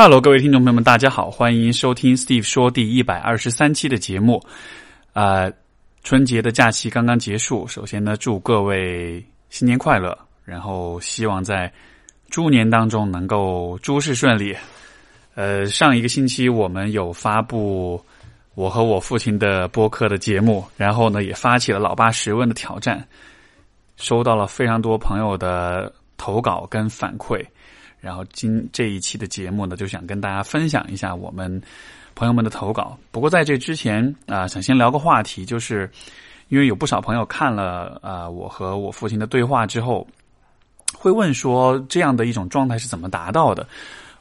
Hello，各位听众朋友们，大家好，欢迎收听 Steve 说第一百二十三期的节目。啊，春节的假期刚刚结束，首先呢，祝各位新年快乐，然后希望在猪年当中能够诸事顺利。呃，上一个星期我们有发布我和我父亲的播客的节目，然后呢，也发起了老爸十问的挑战，收到了非常多朋友的投稿跟反馈。然后今这一期的节目呢，就想跟大家分享一下我们朋友们的投稿。不过在这之前啊，想先聊个话题，就是因为有不少朋友看了啊我和我父亲的对话之后，会问说这样的一种状态是怎么达到的？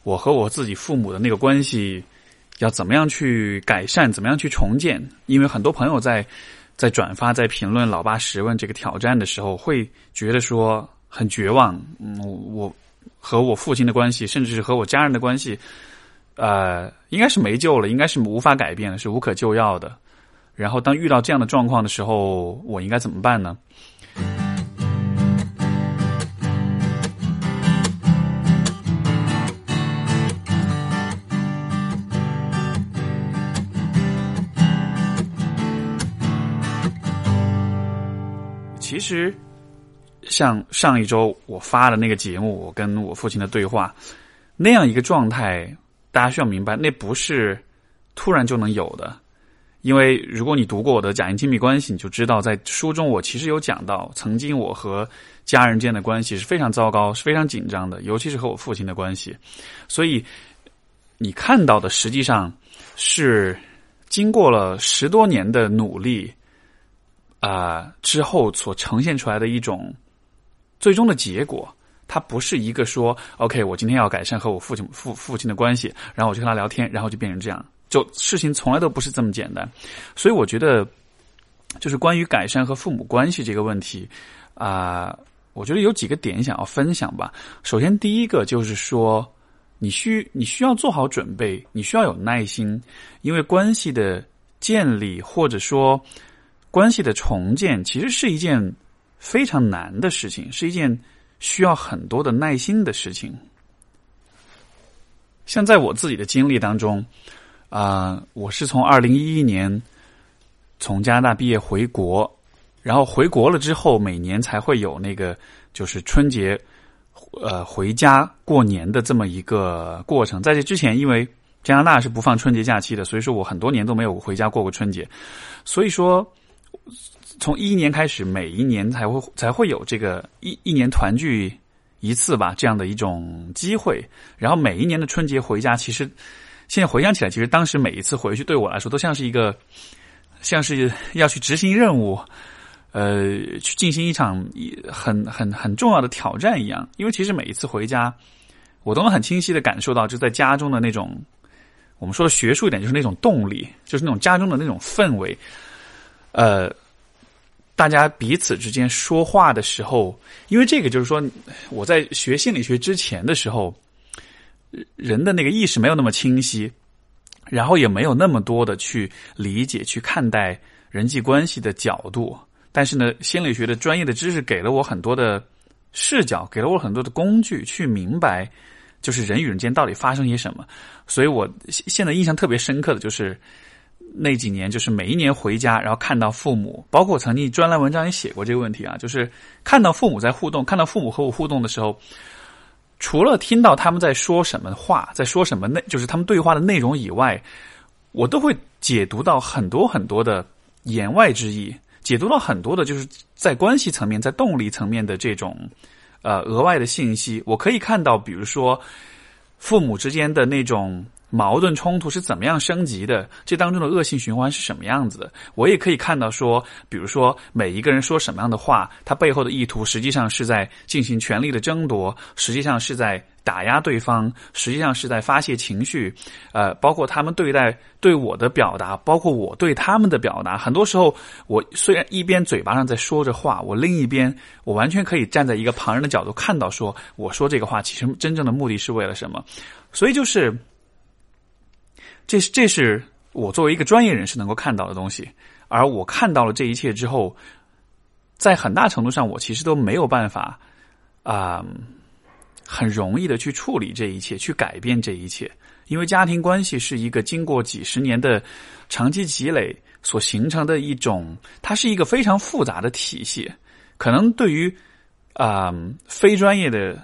我和我自己父母的那个关系要怎么样去改善？怎么样去重建？因为很多朋友在在转发、在评论“老爸十问”这个挑战的时候，会觉得说很绝望。嗯，我。和我父亲的关系，甚至是和我家人的关系，呃，应该是没救了，应该是无法改变的，是无可救药的。然后，当遇到这样的状况的时候，我应该怎么办呢？其实。像上一周我发的那个节目，我跟我父亲的对话，那样一个状态，大家需要明白，那不是突然就能有的。因为如果你读过我的《假性亲密关系》，你就知道，在书中我其实有讲到，曾经我和家人间的关系是非常糟糕、是非常紧张的，尤其是和我父亲的关系。所以你看到的，实际上是经过了十多年的努力啊之后所呈现出来的一种。最终的结果，它不是一个说 “OK”，我今天要改善和我父亲父父亲的关系，然后我就跟他聊天，然后就变成这样。就事情从来都不是这么简单。所以我觉得，就是关于改善和父母关系这个问题啊，我觉得有几个点想要分享吧。首先，第一个就是说，你需你需要做好准备，你需要有耐心，因为关系的建立或者说关系的重建，其实是一件。非常难的事情，是一件需要很多的耐心的事情。像在我自己的经历当中，啊，我是从二零一一年从加拿大毕业回国，然后回国了之后，每年才会有那个就是春节呃回家过年的这么一个过程。在这之前，因为加拿大是不放春节假期的，所以说我很多年都没有回家过过春节。所以说。从一一年开始，每一年才会才会有这个一一年团聚一次吧，这样的一种机会。然后每一年的春节回家，其实现在回想起来，其实当时每一次回去对我来说，都像是一个像是要去执行任务，呃，去进行一场很很很重要的挑战一样。因为其实每一次回家，我都能很清晰的感受到，就在家中的那种我们说的学术一点，就是那种动力，就是那种家中的那种氛围，呃。大家彼此之间说话的时候，因为这个就是说，我在学心理学之前的时候，人的那个意识没有那么清晰，然后也没有那么多的去理解、去看待人际关系的角度。但是呢，心理学的专业的知识给了我很多的视角，给了我很多的工具，去明白就是人与人间到底发生些什么。所以我现在印象特别深刻的就是。那几年，就是每一年回家，然后看到父母，包括我曾经专栏文章也写过这个问题啊，就是看到父母在互动，看到父母和我互动的时候，除了听到他们在说什么话，在说什么内，就是他们对话的内容以外，我都会解读到很多很多的言外之意，解读到很多的就是在关系层面、在动力层面的这种呃额外的信息。我可以看到，比如说父母之间的那种。矛盾冲突是怎么样升级的？这当中的恶性循环是什么样子的？我也可以看到说，比如说每一个人说什么样的话，他背后的意图实际上是在进行权力的争夺，实际上是在打压对方，实际上是在发泄情绪。呃，包括他们对待对我的表达，包括我对他们的表达，很多时候我虽然一边嘴巴上在说着话，我另一边我完全可以站在一个旁人的角度看到，说我说这个话其实真正的目的是为了什么？所以就是。这是这是我作为一个专业人士能够看到的东西，而我看到了这一切之后，在很大程度上，我其实都没有办法啊很容易的去处理这一切，去改变这一切。因为家庭关系是一个经过几十年的长期积累所形成的一种，它是一个非常复杂的体系。可能对于啊非专业的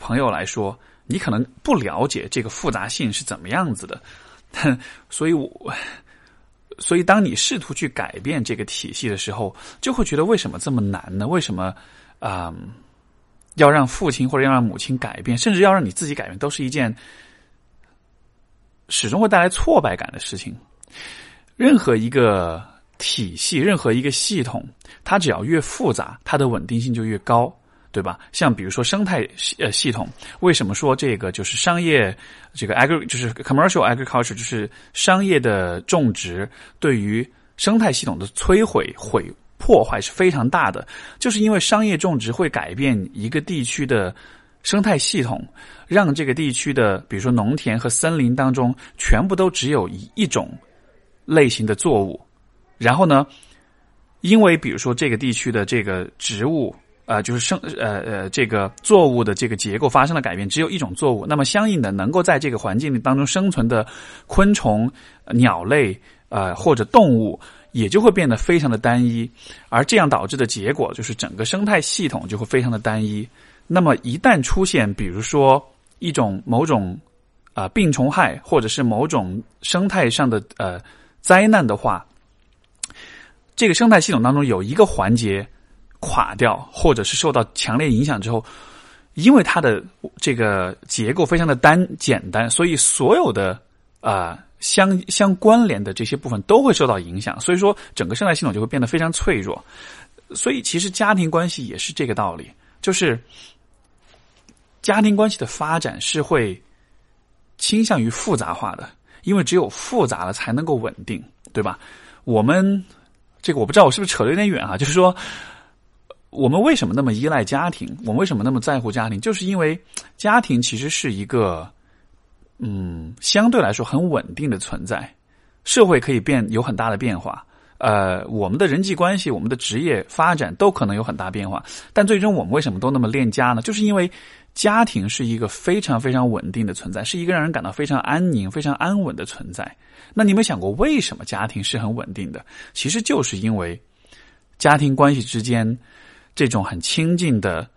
朋友来说，你可能不了解这个复杂性是怎么样子的。所以，我所以当你试图去改变这个体系的时候，就会觉得为什么这么难呢？为什么啊要让父亲或者要让母亲改变，甚至要让你自己改变，都是一件。始终会带来挫败感的事情。任何一个体系，任何一个系统，它只要越复杂，它的稳定性就越高，对吧？像比如说生态系呃系统，为什么说这个就是商业这个 agri 就是 commercial agriculture 就是商业的种植对于生态系统的摧毁毁破坏是非常大的，就是因为商业种植会改变一个地区的。生态系统让这个地区的，比如说农田和森林当中，全部都只有一一种类型的作物。然后呢，因为比如说这个地区的这个植物啊，就是生呃呃这个作物的这个结构发生了改变，只有一种作物，那么相应的能够在这个环境当中生存的昆虫、鸟类呃或者动物也就会变得非常的单一，而这样导致的结果就是整个生态系统就会非常的单一。那么一旦出现，比如说一种某种啊病虫害，或者是某种生态上的呃灾难的话，这个生态系统当中有一个环节垮掉，或者是受到强烈影响之后，因为它的这个结构非常的单简单，所以所有的啊相相关联的这些部分都会受到影响，所以说整个生态系统就会变得非常脆弱。所以其实家庭关系也是这个道理，就是。家庭关系的发展是会倾向于复杂化的，因为只有复杂了才能够稳定，对吧？我们这个我不知道我是不是扯得有点远啊，就是说，我们为什么那么依赖家庭？我们为什么那么在乎家庭？就是因为家庭其实是一个嗯相对来说很稳定的存在。社会可以变有很大的变化，呃，我们的人际关系、我们的职业发展都可能有很大变化，但最终我们为什么都那么恋家呢？就是因为。家庭是一个非常非常稳定的存在，是一个让人感到非常安宁、非常安稳的存在。那你有没有想过，为什么家庭是很稳定的？其实就是因为家庭关系之间这种很亲近的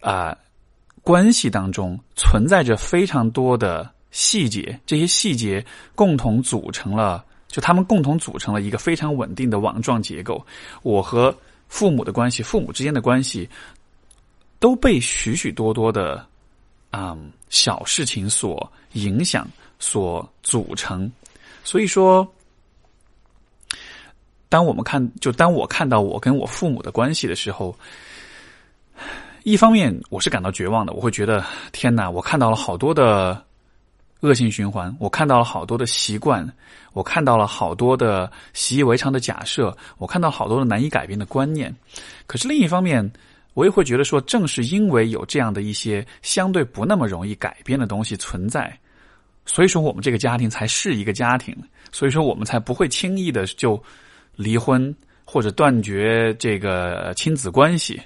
啊关系当中，存在着非常多的细节，这些细节共同组成了，就他们共同组成了一个非常稳定的网状结构。我和父母的关系，父母之间的关系。都被许许多多的啊小事情所影响、所组成，所以说，当我们看，就当我看到我跟我父母的关系的时候，一方面我是感到绝望的，我会觉得天哪，我看到了好多的恶性循环，我看到了好多的习惯，我看到了好多的习以为常的假设，我看到好多的难以改变的观念。可是另一方面，我也会觉得说，正是因为有这样的一些相对不那么容易改变的东西存在，所以说我们这个家庭才是一个家庭，所以说我们才不会轻易的就离婚或者断绝这个亲子关系，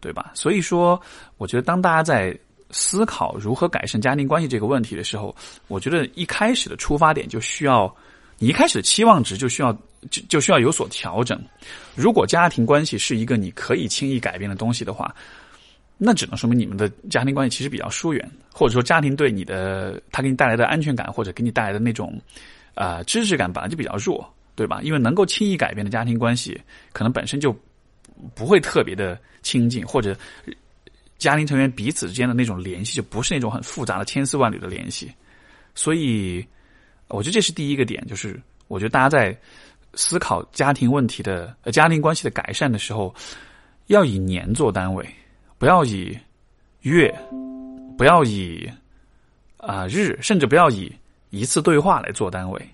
对吧？所以说，我觉得当大家在思考如何改善家庭关系这个问题的时候，我觉得一开始的出发点就需要。你一开始的期望值就需要就就需要有所调整。如果家庭关系是一个你可以轻易改变的东西的话，那只能说明你们的家庭关系其实比较疏远，或者说家庭对你的他给你带来的安全感或者给你带来的那种啊支持感本来就比较弱，对吧？因为能够轻易改变的家庭关系，可能本身就不会特别的亲近，或者家庭成员彼此之间的那种联系就不是那种很复杂的千丝万缕的联系，所以。我觉得这是第一个点，就是我觉得大家在思考家庭问题的、呃家庭关系的改善的时候，要以年做单位，不要以月，不要以啊日，甚至不要以一次对话来做单位。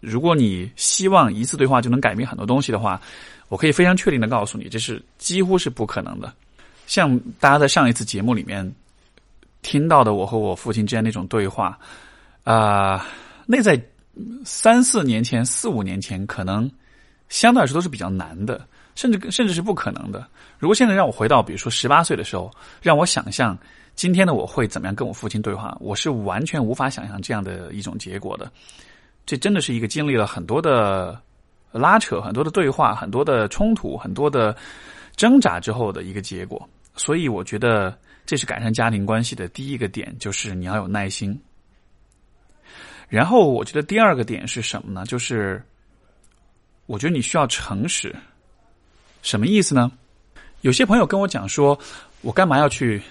如果你希望一次对话就能改变很多东西的话，我可以非常确定的告诉你，这是几乎是不可能的。像大家在上一次节目里面听到的我和我父亲之间那种对话，啊。那在三四年前、四五年前，可能相对来说都是比较难的，甚至甚至是不可能的。如果现在让我回到，比如说十八岁的时候，让我想象今天的我会怎么样跟我父亲对话？我是完全无法想象这样的一种结果的。这真的是一个经历了很多的拉扯、很多的对话、很多的冲突、很多的挣扎之后的一个结果。所以，我觉得这是改善家庭关系的第一个点，就是你要有耐心。然后，我觉得第二个点是什么呢？就是我觉得你需要诚实。什么意思呢？有些朋友跟我讲说，我干嘛要去？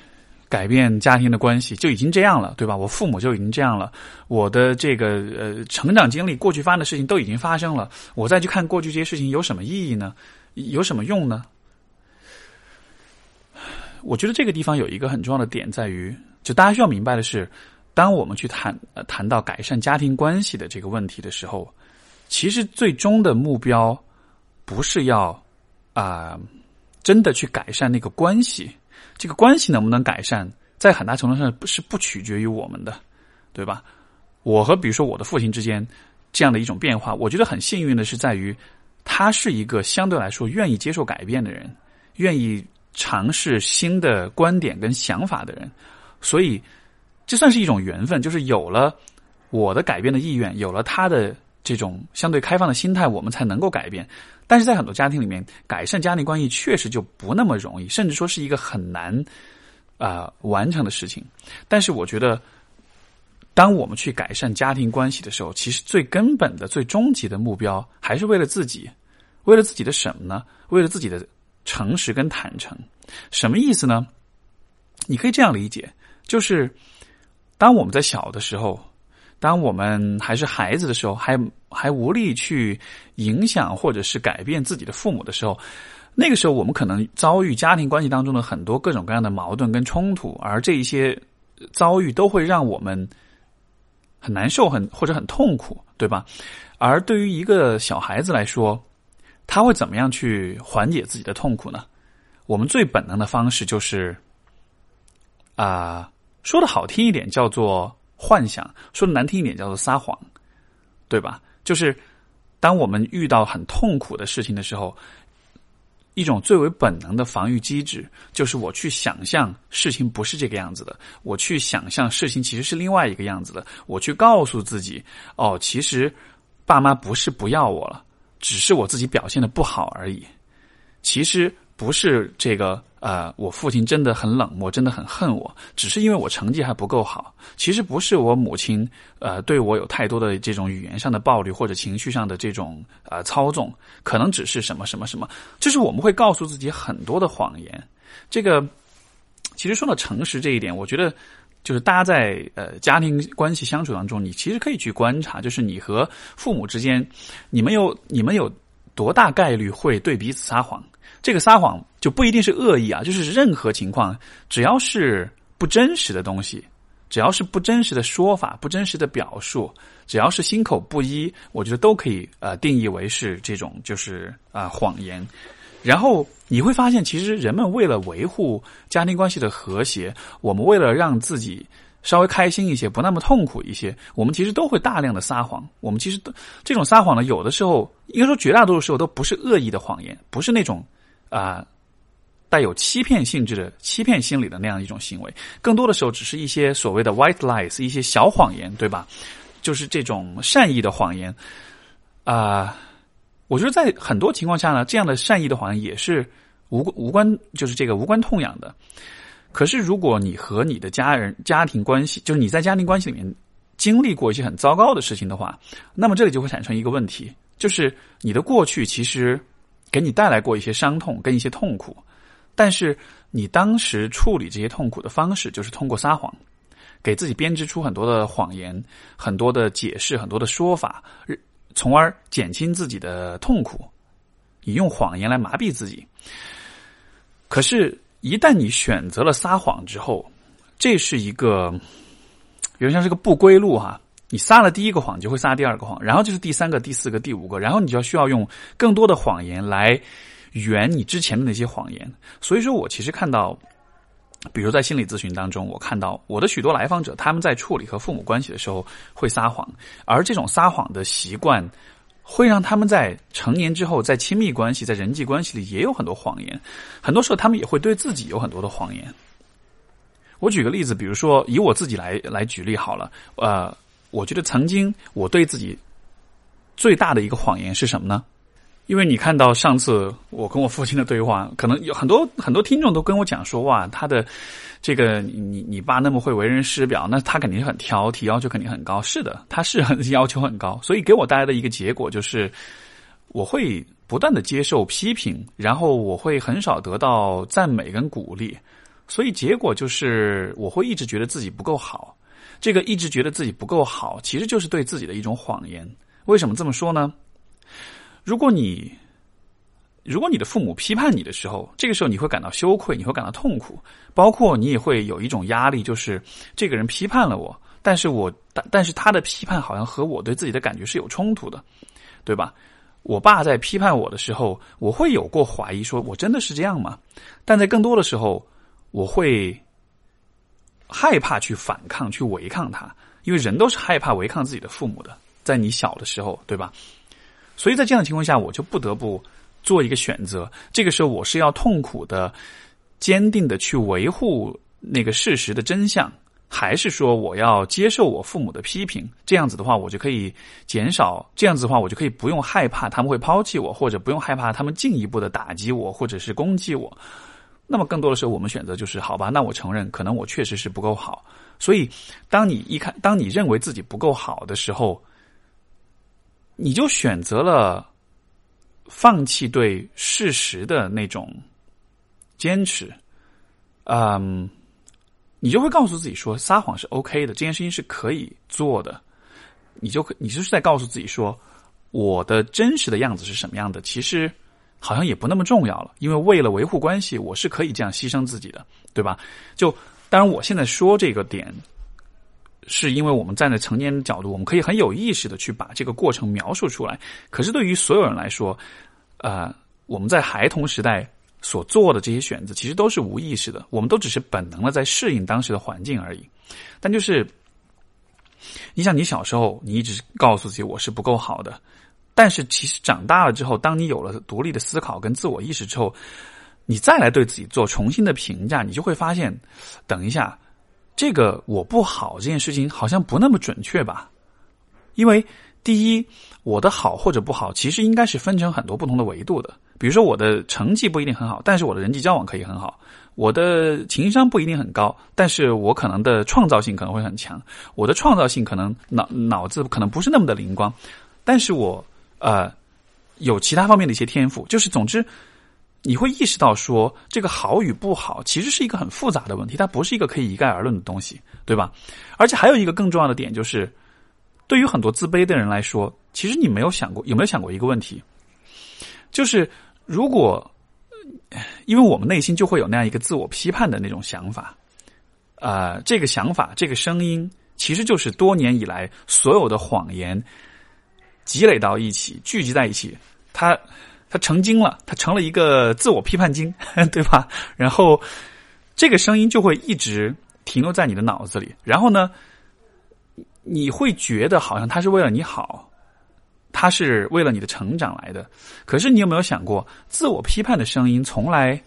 改变家庭的关系就已经这样了，对吧？我父母就已经这样了，我的这个呃成长经历，过去发生的事情都已经发生了，我再去看过去这些事情有什么意义呢？有什么用呢？我觉得这个地方有一个很重要的点在于，就大家需要明白的是，当我们去谈呃谈到改善家庭关系的这个问题的时候，其实最终的目标不是要啊真的去改善那个关系。这个关系能不能改善，在很大程度上是不取决于我们的，对吧？我和比如说我的父亲之间这样的一种变化，我觉得很幸运的是在于，他是一个相对来说愿意接受改变的人，愿意尝试新的观点跟想法的人，所以这算是一种缘分，就是有了我的改变的意愿，有了他的这种相对开放的心态，我们才能够改变。但是在很多家庭里面，改善家庭关系确实就不那么容易，甚至说是一个很难啊完成的事情。但是我觉得，当我们去改善家庭关系的时候，其实最根本的、最终极的目标还是为了自己，为了自己的什么呢？为了自己的诚实跟坦诚。什么意思呢？你可以这样理解，就是当我们在小的时候。当我们还是孩子的时候，还还无力去影响或者是改变自己的父母的时候，那个时候我们可能遭遇家庭关系当中的很多各种各样的矛盾跟冲突，而这一些遭遇都会让我们很难受，很或者很痛苦，对吧？而对于一个小孩子来说，他会怎么样去缓解自己的痛苦呢？我们最本能的方式就是啊，说的好听一点，叫做。幻想说的难听一点叫做撒谎，对吧？就是当我们遇到很痛苦的事情的时候，一种最为本能的防御机制，就是我去想象事情不是这个样子的，我去想象事情其实是另外一个样子的，我去告诉自己，哦，其实爸妈不是不要我了，只是我自己表现的不好而已，其实。不是这个，呃，我父亲真的很冷漠，真的很恨我，只是因为我成绩还不够好。其实不是我母亲，呃，对我有太多的这种语言上的暴力或者情绪上的这种呃操纵，可能只是什么什么什么，就是我们会告诉自己很多的谎言。这个其实说到诚实这一点，我觉得就是大家在呃家庭关系相处当中，你其实可以去观察，就是你和父母之间，你们有你们有多大概率会对彼此撒谎。这个撒谎就不一定是恶意啊，就是任何情况，只要是不真实的东西，只要是不真实的说法、不真实的表述，只要是心口不一，我觉得都可以呃定义为是这种就是啊谎言。然后你会发现，其实人们为了维护家庭关系的和谐，我们为了让自己稍微开心一些，不那么痛苦一些，我们其实都会大量的撒谎。我们其实都这种撒谎呢，有的时候应该说绝大多数时候都不是恶意的谎言，不是那种。啊，带有欺骗性质的欺骗心理的那样一种行为，更多的时候只是一些所谓的 white lies，一些小谎言，对吧？就是这种善意的谎言。啊，我觉得在很多情况下呢，这样的善意的谎言也是无无关，就是这个无关痛痒的。可是，如果你和你的家人家庭关系，就是你在家庭关系里面经历过一些很糟糕的事情的话，那么这里就会产生一个问题，就是你的过去其实。给你带来过一些伤痛跟一些痛苦，但是你当时处理这些痛苦的方式就是通过撒谎，给自己编织出很多的谎言、很多的解释、很多的说法，从而减轻自己的痛苦。你用谎言来麻痹自己。可是，一旦你选择了撒谎之后，这是一个，有点像是个不归路哈。你撒了第一个谎，就会撒第二个谎，然后就是第三个、第四个、第五个，然后你就要需要用更多的谎言来圆你之前的那些谎言。所以说我其实看到，比如在心理咨询当中，我看到我的许多来访者，他们在处理和父母关系的时候会撒谎，而这种撒谎的习惯会让他们在成年之后，在亲密关系、在人际关系里也有很多谎言。很多时候，他们也会对自己有很多的谎言。我举个例子，比如说以我自己来来举例好了。呃，我觉得曾经我对自己最大的一个谎言是什么呢？因为你看到上次我跟我父亲的对话，可能有很多很多听众都跟我讲说，哇，他的这个你你爸那么会为人师表，那他肯定是很挑剔，要求肯定很高。是的，他是很要求很高，所以给我带来的一个结果就是，我会不断的接受批评，然后我会很少得到赞美跟鼓励。所以结果就是，我会一直觉得自己不够好。这个一直觉得自己不够好，其实就是对自己的一种谎言。为什么这么说呢？如果你如果你的父母批判你的时候，这个时候你会感到羞愧，你会感到痛苦，包括你也会有一种压力，就是这个人批判了我，但是我但但是他的批判好像和我对自己的感觉是有冲突的，对吧？我爸在批判我的时候，我会有过怀疑，说我真的是这样吗？但在更多的时候。我会害怕去反抗、去违抗他，因为人都是害怕违抗自己的父母的。在你小的时候，对吧？所以在这样的情况下，我就不得不做一个选择。这个时候，我是要痛苦的、坚定的去维护那个事实的真相，还是说我要接受我父母的批评？这样子的话，我就可以减少；这样子的话，我就可以不用害怕他们会抛弃我，或者不用害怕他们进一步的打击我，或者是攻击我。那么更多的时候，我们选择就是好吧，那我承认，可能我确实是不够好。所以，当你一看，当你认为自己不够好的时候，你就选择了放弃对事实的那种坚持。嗯，你就会告诉自己说，撒谎是 OK 的，这件事情是可以做的。你就你就是在告诉自己说，我的真实的样子是什么样的？其实。好像也不那么重要了，因为为了维护关系，我是可以这样牺牲自己的，对吧？就当然，我现在说这个点，是因为我们站在成年的角度，我们可以很有意识的去把这个过程描述出来。可是对于所有人来说，呃，我们在孩童时代所做的这些选择，其实都是无意识的，我们都只是本能的在适应当时的环境而已。但就是，你想，你小时候，你一直告诉自己我是不够好的。但是，其实长大了之后，当你有了独立的思考跟自我意识之后，你再来对自己做重新的评价，你就会发现，等一下，这个我不好这件事情好像不那么准确吧？因为第一，我的好或者不好，其实应该是分成很多不同的维度的。比如说，我的成绩不一定很好，但是我的人际交往可以很好；我的情商不一定很高，但是我可能的创造性可能会很强。我的创造性可能脑脑子可能不是那么的灵光，但是我。呃，有其他方面的一些天赋，就是总之，你会意识到说，这个好与不好其实是一个很复杂的问题，它不是一个可以一概而论的东西，对吧？而且还有一个更重要的点，就是对于很多自卑的人来说，其实你没有想过，有没有想过一个问题，就是如果，因为我们内心就会有那样一个自我批判的那种想法，啊，这个想法，这个声音，其实就是多年以来所有的谎言。积累到一起，聚集在一起，它它成精了，它成了一个自我批判精，对吧？然后这个声音就会一直停留在你的脑子里，然后呢，你会觉得好像它是为了你好，它是为了你的成长来的。可是你有没有想过，自我批判的声音从来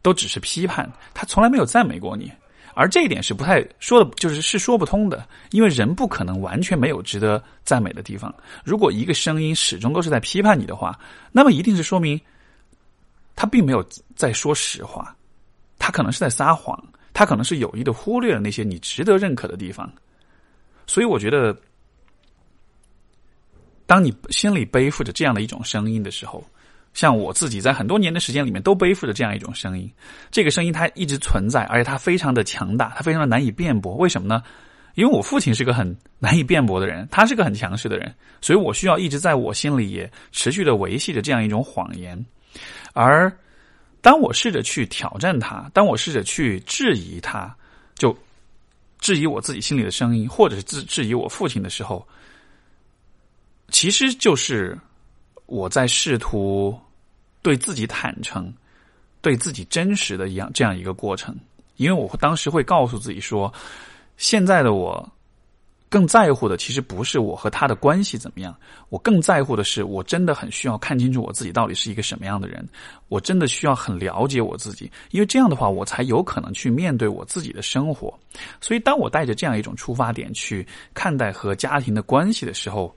都只是批判，它从来没有赞美过你。而这一点是不太说的，就是是说不通的，因为人不可能完全没有值得赞美的地方。如果一个声音始终都是在批判你的话，那么一定是说明他并没有在说实话，他可能是在撒谎，他可能是有意的忽略了那些你值得认可的地方。所以，我觉得，当你心里背负着这样的一种声音的时候。像我自己在很多年的时间里面都背负着这样一种声音，这个声音它一直存在，而且它非常的强大，它非常的难以辩驳。为什么呢？因为我父亲是个很难以辩驳的人，他是个很强势的人，所以我需要一直在我心里也持续的维系着这样一种谎言。而当我试着去挑战他，当我试着去质疑他，就质疑我自己心里的声音，或者是质质疑我父亲的时候，其实就是我在试图。对自己坦诚，对自己真实的一样这样一个过程，因为我当时会告诉自己说，现在的我更在乎的其实不是我和他的关系怎么样，我更在乎的是，我真的很需要看清楚我自己到底是一个什么样的人，我真的需要很了解我自己，因为这样的话，我才有可能去面对我自己的生活。所以，当我带着这样一种出发点去看待和家庭的关系的时候，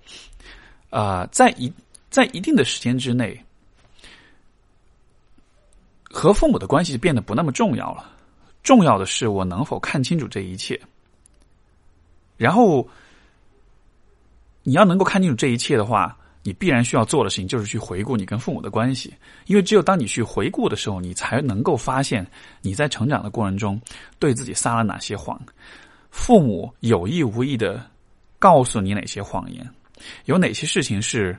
啊，在一在一定的时间之内，和父母的关系变得不那么重要了。重要的是，我能否看清楚这一切。然后，你要能够看清楚这一切的话，你必然需要做的事情就是去回顾你跟父母的关系，因为只有当你去回顾的时候，你才能够发现你在成长的过程中对自己撒了哪些谎，父母有意无意的告诉你哪些谎言，有哪些事情是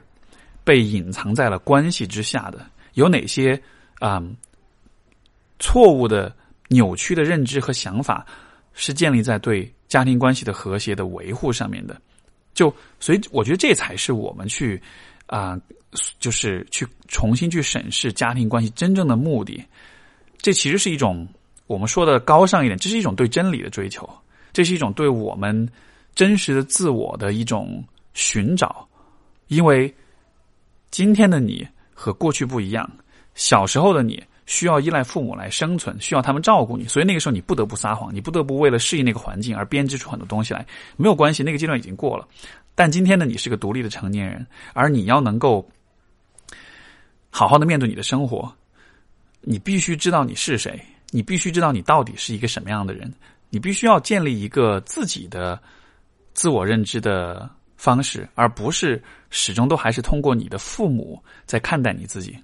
被隐藏在了关系之下的，有哪些啊错误的、扭曲的认知和想法是建立在对。家庭关系的和谐的维护上面的，就所以我觉得这才是我们去啊，就是去重新去审视家庭关系真正的目的。这其实是一种我们说的高尚一点，这是一种对真理的追求，这是一种对我们真实的自我的一种寻找。因为今天的你和过去不一样，小时候的你。需要依赖父母来生存，需要他们照顾你，所以那个时候你不得不撒谎，你不得不为了适应那个环境而编织出很多东西来。没有关系，那个阶段已经过了。但今天呢你是个独立的成年人，而你要能够好好的面对你的生活，你必须知道你是谁，你必须知道你到底是一个什么样的人，你必须要建立一个自己的自我认知的方式，而不是始终都还是通过你的父母在看待你自己。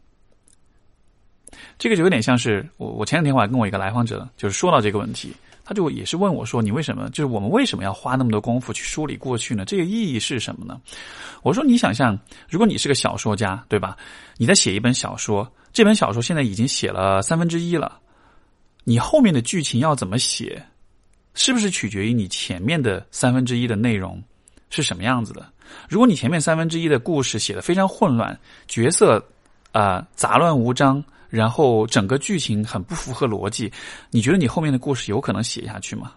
这个就有点像是我，我前两天我还跟我一个来访者，就是说到这个问题，他就也是问我说：“你为什么？就是我们为什么要花那么多功夫去梳理过去呢？这个意义是什么呢？”我说：“你想象，如果你是个小说家，对吧？你在写一本小说，这本小说现在已经写了三分之一了，你后面的剧情要怎么写，是不是取决于你前面的三分之一的内容是什么样子的？如果你前面三分之一的故事写的非常混乱，角色啊杂乱无章。”然后整个剧情很不符合逻辑，你觉得你后面的故事有可能写下去吗？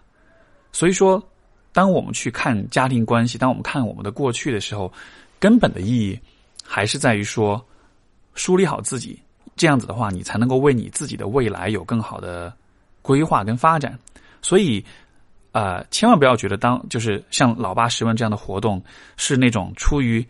所以说，当我们去看家庭关系，当我们看我们的过去的时候，根本的意义还是在于说梳理好自己，这样子的话，你才能够为你自己的未来有更好的规划跟发展。所以，呃，千万不要觉得当就是像老八十问这样的活动是那种出于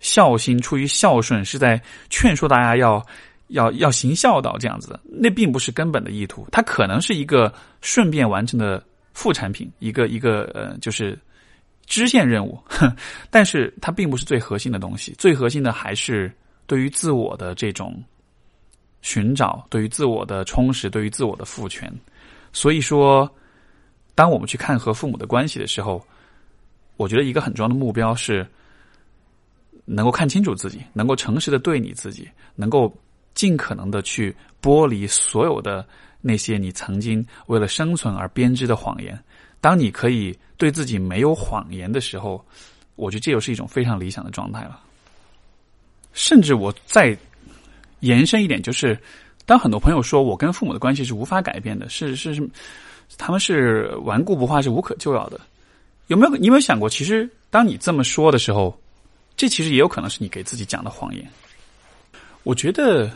孝心、出于孝顺，是在劝说大家要。要要行孝道这样子的，那并不是根本的意图，它可能是一个顺便完成的副产品，一个一个呃，就是支线任务，但是它并不是最核心的东西。最核心的还是对于自我的这种寻找，对于自我的充实，对于自我的赋权。所以说，当我们去看和父母的关系的时候，我觉得一个很重要的目标是能够看清楚自己，能够诚实的对你自己，能够。尽可能的去剥离所有的那些你曾经为了生存而编织的谎言。当你可以对自己没有谎言的时候，我觉得这又是一种非常理想的状态了。甚至我再延伸一点，就是当很多朋友说我跟父母的关系是无法改变的，是是是，他们是顽固不化，是无可救药的。有没有你有没有想过，其实当你这么说的时候，这其实也有可能是你给自己讲的谎言。我觉得，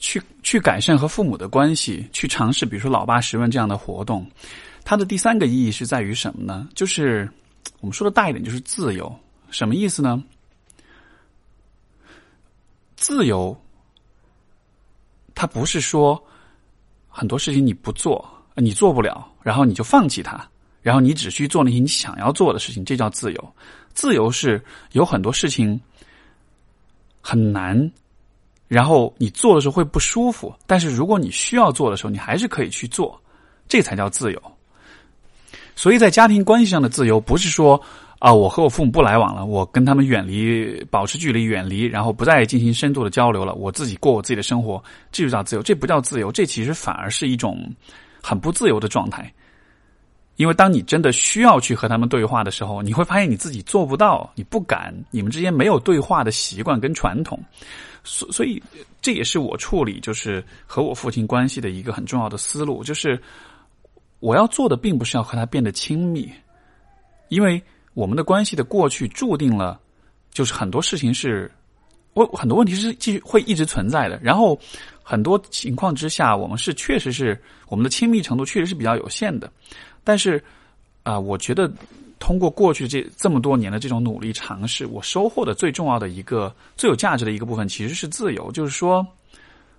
去去改善和父母的关系，去尝试比如说“老爸十问”这样的活动，它的第三个意义是在于什么呢？就是我们说的大一点，就是自由。什么意思呢？自由，它不是说很多事情你不做，你做不了，然后你就放弃它，然后你只需做那些你想要做的事情，这叫自由。自由是有很多事情很难。然后你做的时候会不舒服，但是如果你需要做的时候，你还是可以去做，这才叫自由。所以在家庭关系上的自由，不是说啊，我和我父母不来往了，我跟他们远离，保持距离，远离，然后不再进行深度的交流了，我自己过我自己的生活，这就叫自由。这不叫自由，这其实反而是一种很不自由的状态。因为当你真的需要去和他们对话的时候，你会发现你自己做不到，你不敢，你们之间没有对话的习惯跟传统。所所以，这也是我处理就是和我父亲关系的一个很重要的思路，就是我要做的并不是要和他变得亲密，因为我们的关系的过去注定了，就是很多事情是，我很多问题是继续会一直存在的。然后很多情况之下，我们是确实是我们的亲密程度确实是比较有限的。但是啊，我觉得通过过去这这么多年的这种努力尝试，我收获的最重要的一个最有价值的一个部分，其实是自由。就是说，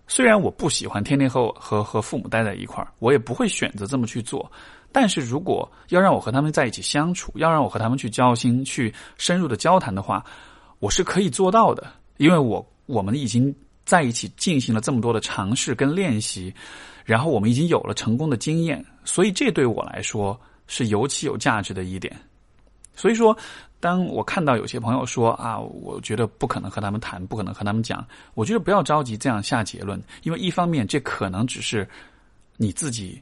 虽然我不喜欢天天和和和父母待在一块儿，我也不会选择这么去做。但是如果要让我和他们在一起相处，要让我和他们去交心、去深入的交谈的话，我是可以做到的，因为我我们已经在一起进行了这么多的尝试跟练习，然后我们已经有了成功的经验，所以这对我来说是尤其有价值的一点。所以说，当我看到有些朋友说啊，我觉得不可能和他们谈，不可能和他们讲，我觉得不要着急这样下结论，因为一方面这可能只是你自己。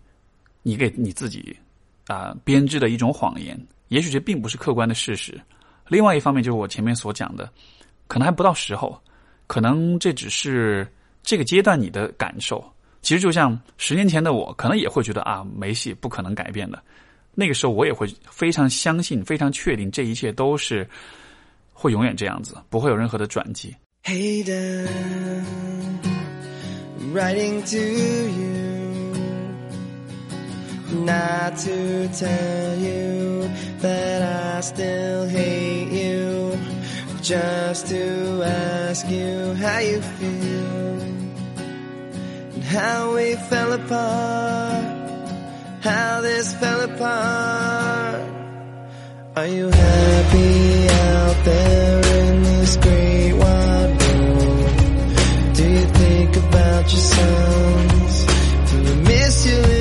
你给你自己啊编织的一种谎言，也许这并不是客观的事实。另外一方面，就是我前面所讲的，可能还不到时候，可能这只是这个阶段你的感受。其实就像十年前的我，可能也会觉得啊没戏，不可能改变的。那个时候我也会非常相信、非常确定，这一切都是会永远这样子，不会有任何的转机。Hey, writing to you. not to tell you that I still hate you, just to ask you how you feel and how we fell apart, how this fell apart. Are you happy out there in this great wide world? Do you think about your sons? Do you miss your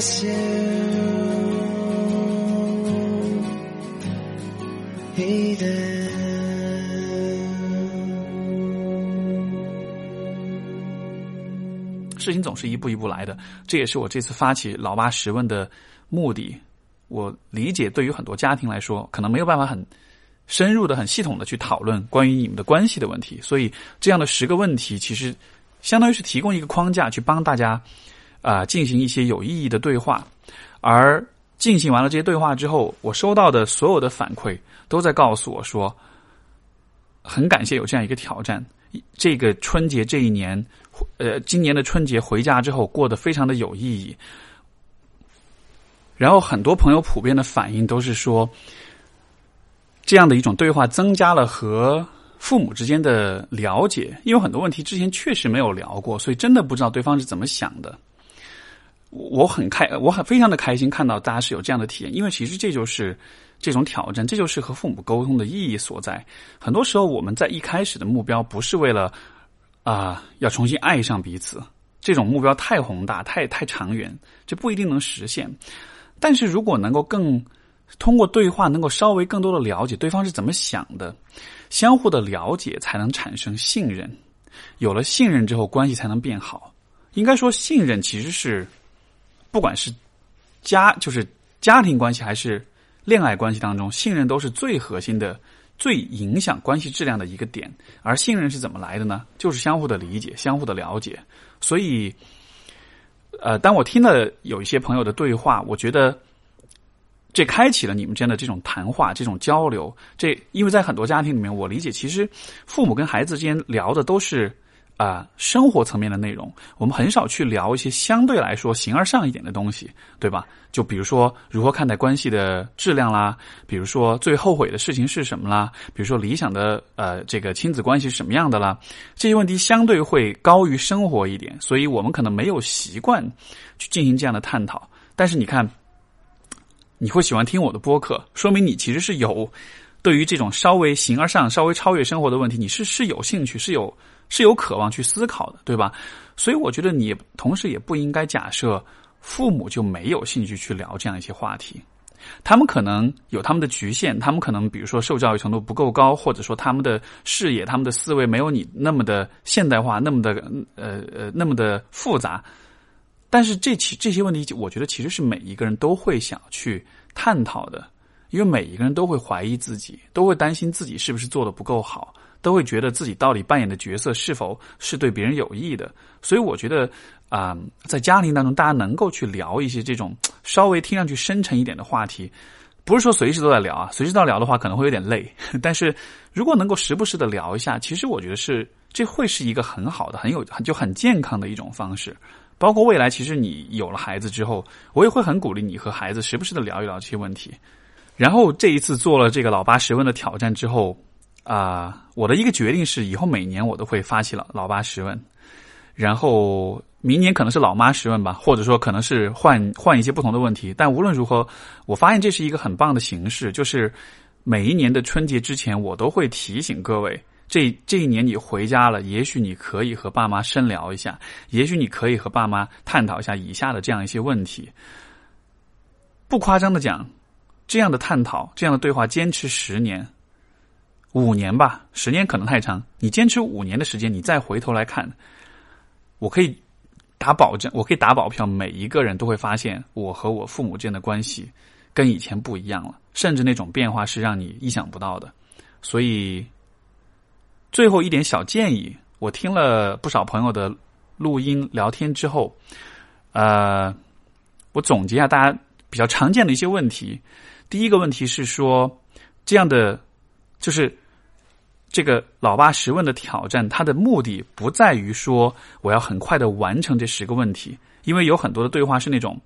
事情总是一步一步来的，这也是我这次发起“老八十问”的目的。我理解，对于很多家庭来说，可能没有办法很深入的、很系统的去讨论关于你们的关系的问题，所以这样的十个问题，其实相当于是提供一个框架，去帮大家。啊进行一些有意义的对话。而进行完了这些对话之后，我收到的所有的反馈都在告诉我说，很感谢有这样一个挑战。这个春节这一年，呃，今年的春节回家之后过得非常的有意义。然后很多朋友普遍的反应都是说，这样的一种对话增加了和父母之间的了解，因为很多问题之前确实没有聊过，所以真的不知道对方是怎么想的。我很开，我很非常的开心看到大家是有这样的体验，因为其实这就是这种挑战，这就是和父母沟通的意义所在。很多时候我们在一开始的目标不是为了啊要重新爱上彼此，这种目标太宏大、太太长远，这不一定能实现。但是如果能够更通过对话，能够稍微更多的了解对方是怎么想的，相互的了解才能产生信任，有了信任之后，关系才能变好。应该说，信任其实是。不管是家，就是家庭关系，还是恋爱关系当中，信任都是最核心的、最影响关系质量的一个点。而信任是怎么来的呢？就是相互的理解、相互的了解。所以，呃，当我听了有一些朋友的对话，我觉得这开启了你们之间的这种谈话、这种交流。这因为在很多家庭里面，我理解，其实父母跟孩子之间聊的都是。啊，生活层面的内容，我们很少去聊一些相对来说形而上一点的东西，对吧？就比如说如何看待关系的质量啦，比如说最后悔的事情是什么啦，比如说理想的呃这个亲子关系是什么样的啦，这些问题相对会高于生活一点，所以我们可能没有习惯去进行这样的探讨。但是你看，你会喜欢听我的播客，说明你其实是有对于这种稍微形而上、稍微超越生活的问题，你是是有兴趣，是有。是有渴望去思考的，对吧？所以我觉得你同时也不应该假设父母就没有兴趣去聊这样一些话题。他们可能有他们的局限，他们可能比如说受教育程度不够高，或者说他们的视野、他们的思维没有你那么的现代化，那么的呃呃那么的复杂。但是这其这些问题，我觉得其实是每一个人都会想去探讨的，因为每一个人都会怀疑自己，都会担心自己是不是做的不够好。都会觉得自己到底扮演的角色是否是对别人有益的，所以我觉得啊，在家庭当中，大家能够去聊一些这种稍微听上去深沉一点的话题，不是说随时都在聊啊，随时都聊的话可能会有点累。但是如果能够时不时的聊一下，其实我觉得是这会是一个很好的、很有很就很健康的一种方式。包括未来，其实你有了孩子之后，我也会很鼓励你和孩子时不时的聊一聊这些问题。然后这一次做了这个老八十问的挑战之后。啊，我的一个决定是，以后每年我都会发起老老八十问，然后明年可能是老妈十问吧，或者说可能是换换一些不同的问题。但无论如何，我发现这是一个很棒的形式，就是每一年的春节之前，我都会提醒各位，这这一年你回家了，也许你可以和爸妈深聊一下，也许你可以和爸妈探讨一下以下的这样一些问题。不夸张的讲，这样的探讨，这样的对话，坚持十年。五年吧，十年可能太长。你坚持五年的时间，你再回头来看，我可以打保证，我可以打保票，每一个人都会发现我和我父母之间的关系跟以前不一样了，甚至那种变化是让你意想不到的。所以，最后一点小建议，我听了不少朋友的录音聊天之后，呃，我总结一下大家比较常见的一些问题。第一个问题是说，这样的就是。这个老爸十问的挑战，它的目的不在于说我要很快的完成这十个问题，因为有很多的对话是那种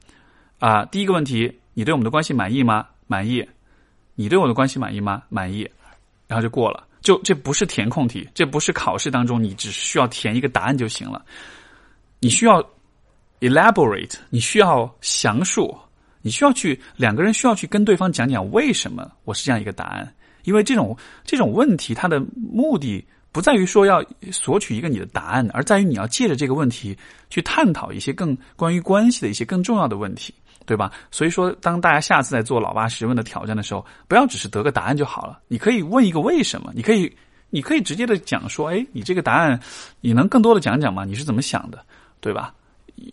啊，第一个问题，你对我们的关系满意吗？满意。你对我的关系满意吗？满意。然后就过了，就这不是填空题，这不是考试当中你只需要填一个答案就行了。你需要 elaborate，你需要详述，你需要去两个人需要去跟对方讲讲为什么我是这样一个答案。因为这种这种问题，它的目的不在于说要索取一个你的答案，而在于你要借着这个问题去探讨一些更关于关系的一些更重要的问题。对吧？所以说，当大家下次在做老八十问的挑战的时候，不要只是得个答案就好了，你可以问一个为什么，你可以，你可以直接的讲说，哎，你这个答案，你能更多的讲讲吗？你是怎么想的，对吧？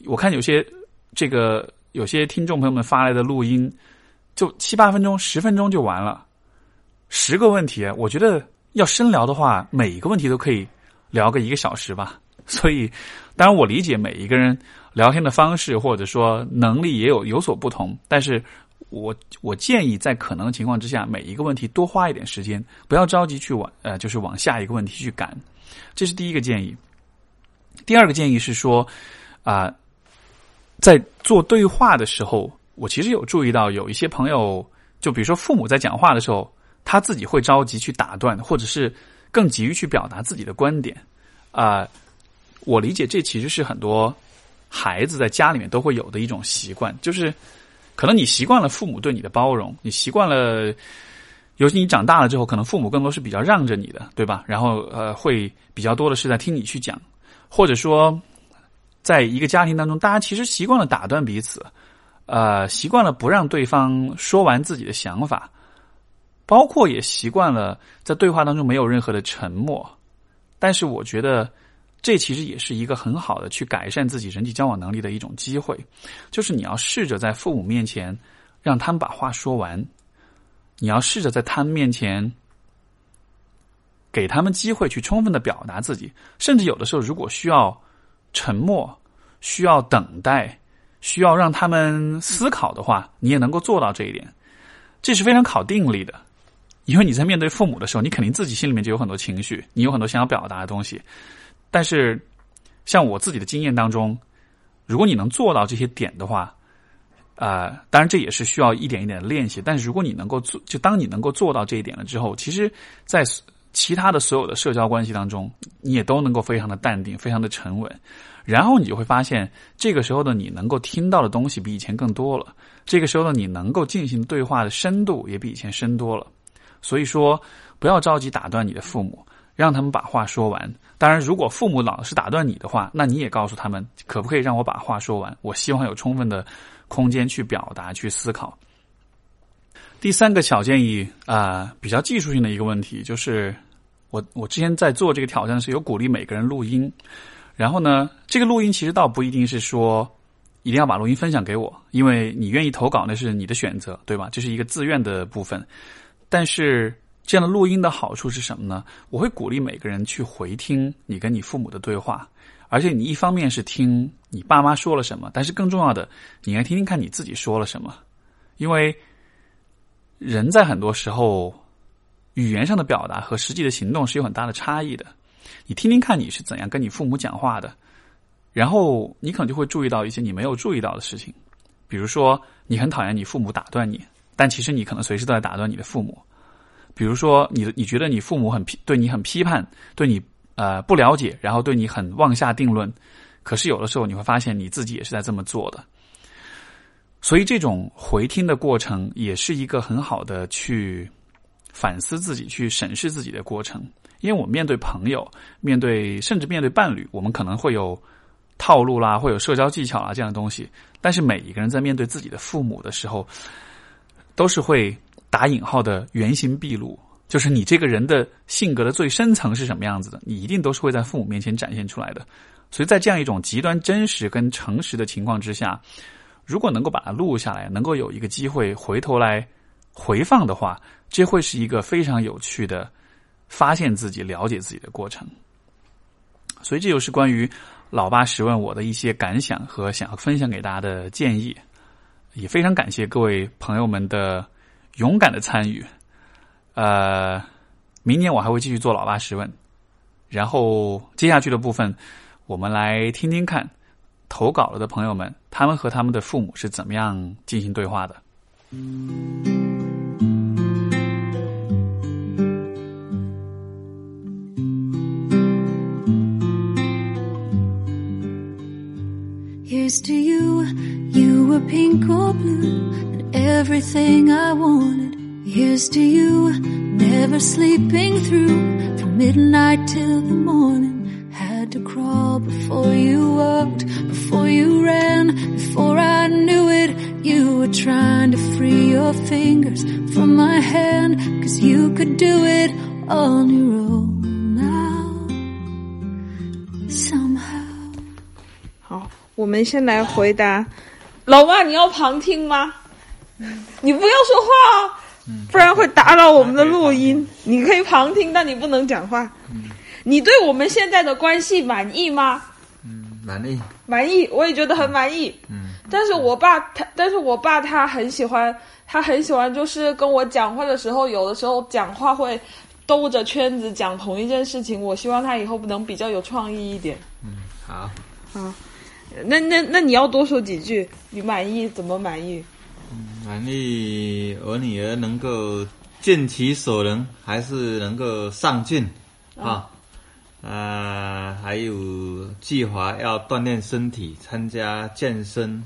我看有些这个有些听众朋友们发来的录音，就七八分钟、十分钟就完了，十个问题，我觉得要深聊的话，每一个问题都可以聊个一个小时吧。所以，当然我理解每一个人。聊天的方式或者说能力也有有所不同，但是我我建议在可能的情况之下，每一个问题多花一点时间，不要着急去往呃，就是往下一个问题去赶，这是第一个建议。第二个建议是说啊，在做对话的时候，我其实有注意到有一些朋友，就比如说父母在讲话的时候，他自己会着急去打断，或者是更急于去表达自己的观点啊。我理解这其实是很多。孩子在家里面都会有的一种习惯，就是可能你习惯了父母对你的包容，你习惯了，尤其你长大了之后，可能父母更多是比较让着你的，对吧？然后呃，会比较多的是在听你去讲，或者说，在一个家庭当中，大家其实习惯了打断彼此，呃，习惯了不让对方说完自己的想法，包括也习惯了在对话当中没有任何的沉默。但是我觉得。这其实也是一个很好的去改善自己人际交往能力的一种机会，就是你要试着在父母面前让他们把话说完，你要试着在他们面前给他们机会去充分的表达自己，甚至有的时候如果需要沉默、需要等待、需要让他们思考的话，你也能够做到这一点。这是非常考定力的，因为你在面对父母的时候，你肯定自己心里面就有很多情绪，你有很多想要表达的东西。但是，像我自己的经验当中，如果你能做到这些点的话，啊，当然这也是需要一点一点的练习。但是如果你能够做，就当你能够做到这一点了之后，其实，在其他的所有的社交关系当中，你也都能够非常的淡定，非常的沉稳。然后你就会发现，这个时候的你能够听到的东西比以前更多了。这个时候的你能够进行对话的深度也比以前深多了。所以说，不要着急打断你的父母。让他们把话说完。当然，如果父母老是打断你的话，那你也告诉他们，可不可以让我把话说完？我希望有充分的空间去表达、去思考。第三个小建议啊，比较技术性的一个问题，就是我我之前在做这个挑战的时候，有鼓励每个人录音。然后呢，这个录音其实倒不一定是说一定要把录音分享给我，因为你愿意投稿那是你的选择，对吧？这是一个自愿的部分。但是。这样的录音的好处是什么呢？我会鼓励每个人去回听你跟你父母的对话，而且你一方面是听你爸妈说了什么，但是更重要的，你应该听听看你自己说了什么。因为人在很多时候语言上的表达和实际的行动是有很大的差异的。你听听看你是怎样跟你父母讲话的，然后你可能就会注意到一些你没有注意到的事情，比如说你很讨厌你父母打断你，但其实你可能随时都在打断你的父母。比如说，你你觉得你父母很批对你很批判，对你呃不了解，然后对你很妄下定论，可是有的时候你会发现你自己也是在这么做的。所以这种回听的过程也是一个很好的去反思自己、去审视自己的过程。因为我们面对朋友、面对甚至面对伴侣，我们可能会有套路啦，会有社交技巧啦这样的东西。但是每一个人在面对自己的父母的时候，都是会。打引号的原形毕露，就是你这个人的性格的最深层是什么样子的，你一定都是会在父母面前展现出来的。所以在这样一种极端真实跟诚实的情况之下，如果能够把它录下来，能够有一个机会回头来回放的话，这会是一个非常有趣的发现自己、了解自己的过程。所以这就是关于老八十问我的一些感想和想要分享给大家的建议，也非常感谢各位朋友们的。勇敢的参与，呃，明年我还会继续做老爸十问，然后接下去的部分，我们来听听看投稿了的朋友们，他们和他们的父母是怎么样进行对话的。were pink or blue. everything I wanted. Here's to you, never sleeping through from midnight till the morning. Had to crawl before you walked, before you ran, before I knew it. you were trying to free your fingers from my hand, cause you could do it on your own now. Somehow. 好，我们先来回答。 老爸，你要旁听吗？你不要说话哦，不然会打扰我们的录音。你可以旁听，但你不能讲话。你对我们现在的关系满意吗？嗯满意。满意，我也觉得很满意。嗯，但是我爸他，但是我爸他很喜欢，他很喜欢，就是跟我讲话的时候，有的时候讲话会兜着圈子讲同一件事情。我希望他以后能比较有创意一点。嗯，好。好，那那那你要多说几句，你满意怎么满意？满意我女儿能够尽其所能，还是能够上进啊。呃，还有计划要锻炼身体，参加健身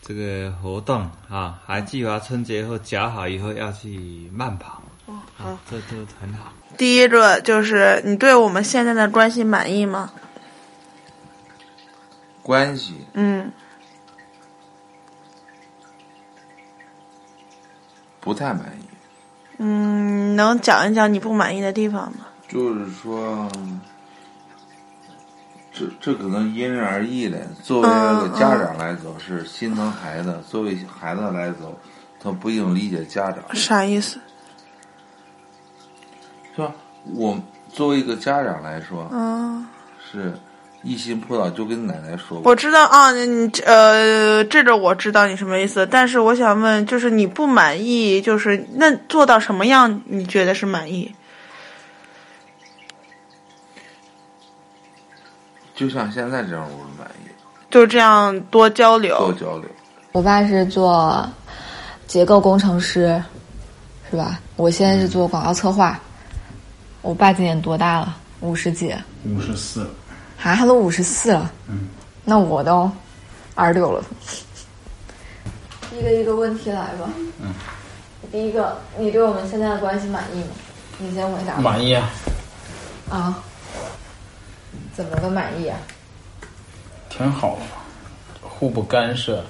这个活动啊，还计划春节后脚好以后要去慢跑。哦，好，这都很好。第一个就是你对我们现在的关系满意吗？关系，嗯，不太满意。嗯，能讲一讲你不满意的地方吗？就是说，这这可能因人而异的。作为一个家长来走是心疼孩子，作为孩子来走，他不一定理解家长。啥意思？是吧？我作为一个家长来说，嗯，是一心扑倒，就跟奶奶说过。我知道啊，你呃，这个我知道你什么意思，但是我想问，就是你不满意，就是那做到什么样你觉得是满意？就像现在这样，我是满意。就这样多交流，多交流。我爸是做结构工程师，是吧？我现在是做广告策划。我爸今年多大了？五十几？五十四。啊，他都五十四了。嗯。那我都二十六了。一个一个问题来吧。嗯。第一个，你对我们现在的关系满意吗？你先回答。满意啊。啊。怎么个满意啊？挺好，互不干涉，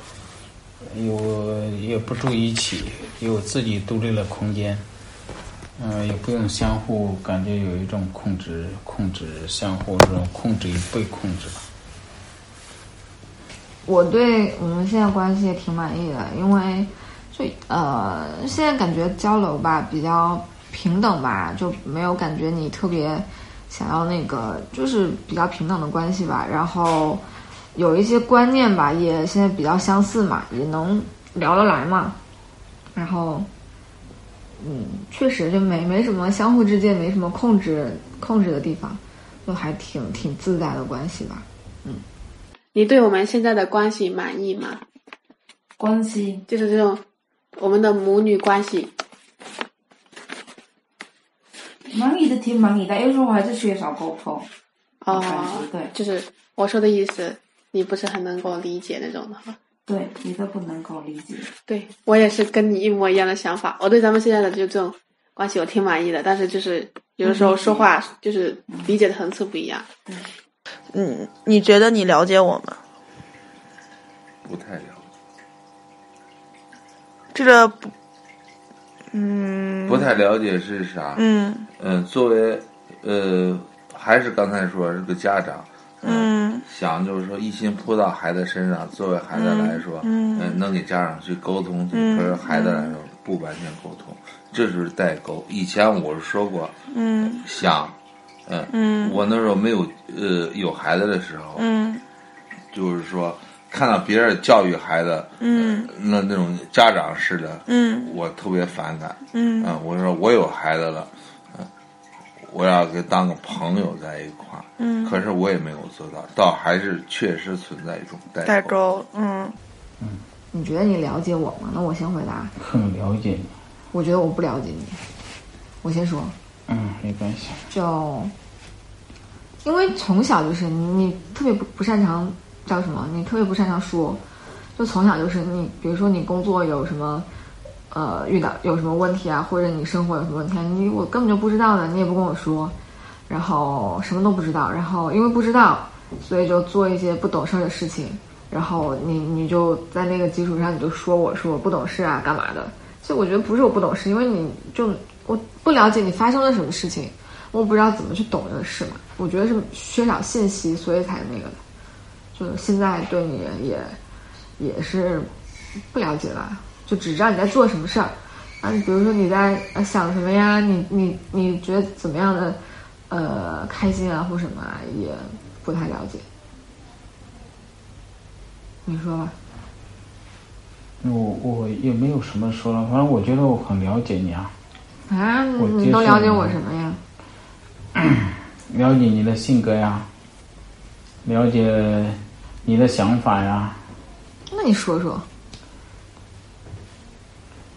有也不住一起，有自己独立的空间。嗯，也不用相互感觉有一种控制、控制相互这种控制与被控制吧。我对我们现在关系也挺满意的，因为就呃，现在感觉交流吧比较平等吧，就没有感觉你特别想要那个，就是比较平等的关系吧。然后有一些观念吧，也现在比较相似嘛，也能聊得来嘛。然后。嗯，确实就没没什么相互之间没什么控制控制的地方，就还挺挺自在的关系吧。嗯，你对我们现在的关系满意吗？关系就是这种我们的母女关系。满意的挺满意的，有时候还是缺少沟通。哦，对，就是我说的意思，你不是很能够理解那种的哈。对，你都不能够理解。对我也是跟你一模一样的想法。我对咱们现在的就这种关系，我挺满意的。但是就是有的时候说话就是理解的层次不一样。嗯，你觉得你了解我吗？不太了解。这个不，嗯。不太了解是啥？嗯。嗯，作为呃，还是刚才说是个家长。嗯，想就是说一心扑到孩子身上，作为孩子来说，嗯，能给家长去沟通，可是孩子来说不完全沟通，这就是代沟。以前我是说过，嗯，想，嗯，嗯，我那时候没有呃有孩子的时候，嗯，就是说看到别人教育孩子，嗯，那那种家长式的，嗯，我特别反感，嗯，啊，我说我有孩子了。嗯我要跟当个朋友在一块儿，嗯，可是我也没有做到，倒还是确实存在一种代沟，嗯嗯。你觉得你了解我吗？那我先回答。很了解你。我觉得我不了解你。我先说。嗯，没关系。就因为从小就是你，你特别不不擅长叫什么？你特别不擅长说，就从小就是你，比如说你工作有什么。呃，遇到有什么问题啊，或者你生活有什么问题，你我根本就不知道的，你也不跟我说，然后什么都不知道，然后因为不知道，所以就做一些不懂事儿的事情，然后你你就在那个基础上你就说我说我不懂事啊干嘛的？其实我觉得不是我不懂事，因为你就我不了解你发生了什么事情，我不知道怎么去懂这个事嘛。我觉得是缺少信息，所以才那个的。就现在对你也也是不了解吧，就只知道你在做什么事儿。啊，你比如说你在想什么呀？你你你觉得怎么样的呃开心啊或什么啊，也不太了解。你说吧。我我也没有什么说了，反正我觉得我很了解你啊，啊，你都了解我什么呀？了解你的性格呀，了解你的想法呀，那你说说。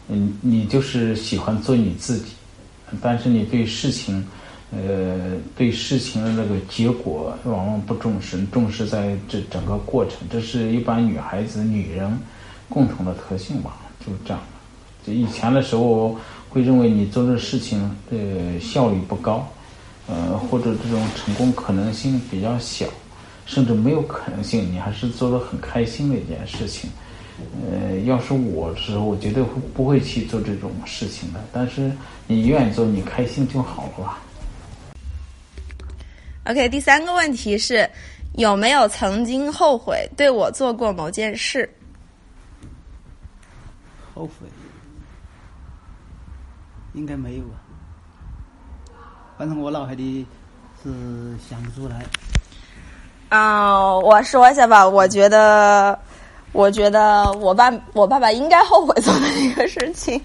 嗯，你就是喜欢做你自己，但是你对事情，呃，对事情的那个结果往往不重视，重视在这整个过程，这是一般女孩子、女人共同的特性吧，就这样。就以前的时候会认为你做的事情，呃，效率不高，呃，或者这种成功可能性比较小，甚至没有可能性，你还是做的很开心的一件事情。呃，要是我的时候，我绝对会不会去做这种事情的。但是你愿意做，你开心就好了吧。OK，第三个问题是有没有曾经后悔对我做过某件事？后悔，应该没有吧？反正我脑海里是想不出来。嗯、我说一下吧，我觉得，我觉得我爸我爸爸应该后悔做的一个事情，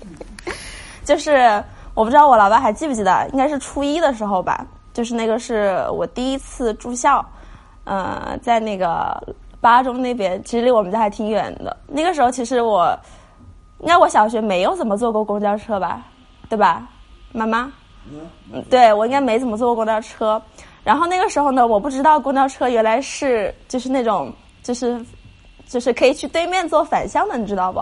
就是我不知道我老爸还记不记得，应该是初一的时候吧，就是那个是我第一次住校，呃，在那个八中那边，其实离我们家还挺远的。那个时候其实我，应该我小学没有怎么坐过公交车吧，对吧，妈妈？嗯，对我应该没怎么坐过公交车。然后那个时候呢，我不知道公交车原来是就是那种就是就是可以去对面坐反向的，你知道不？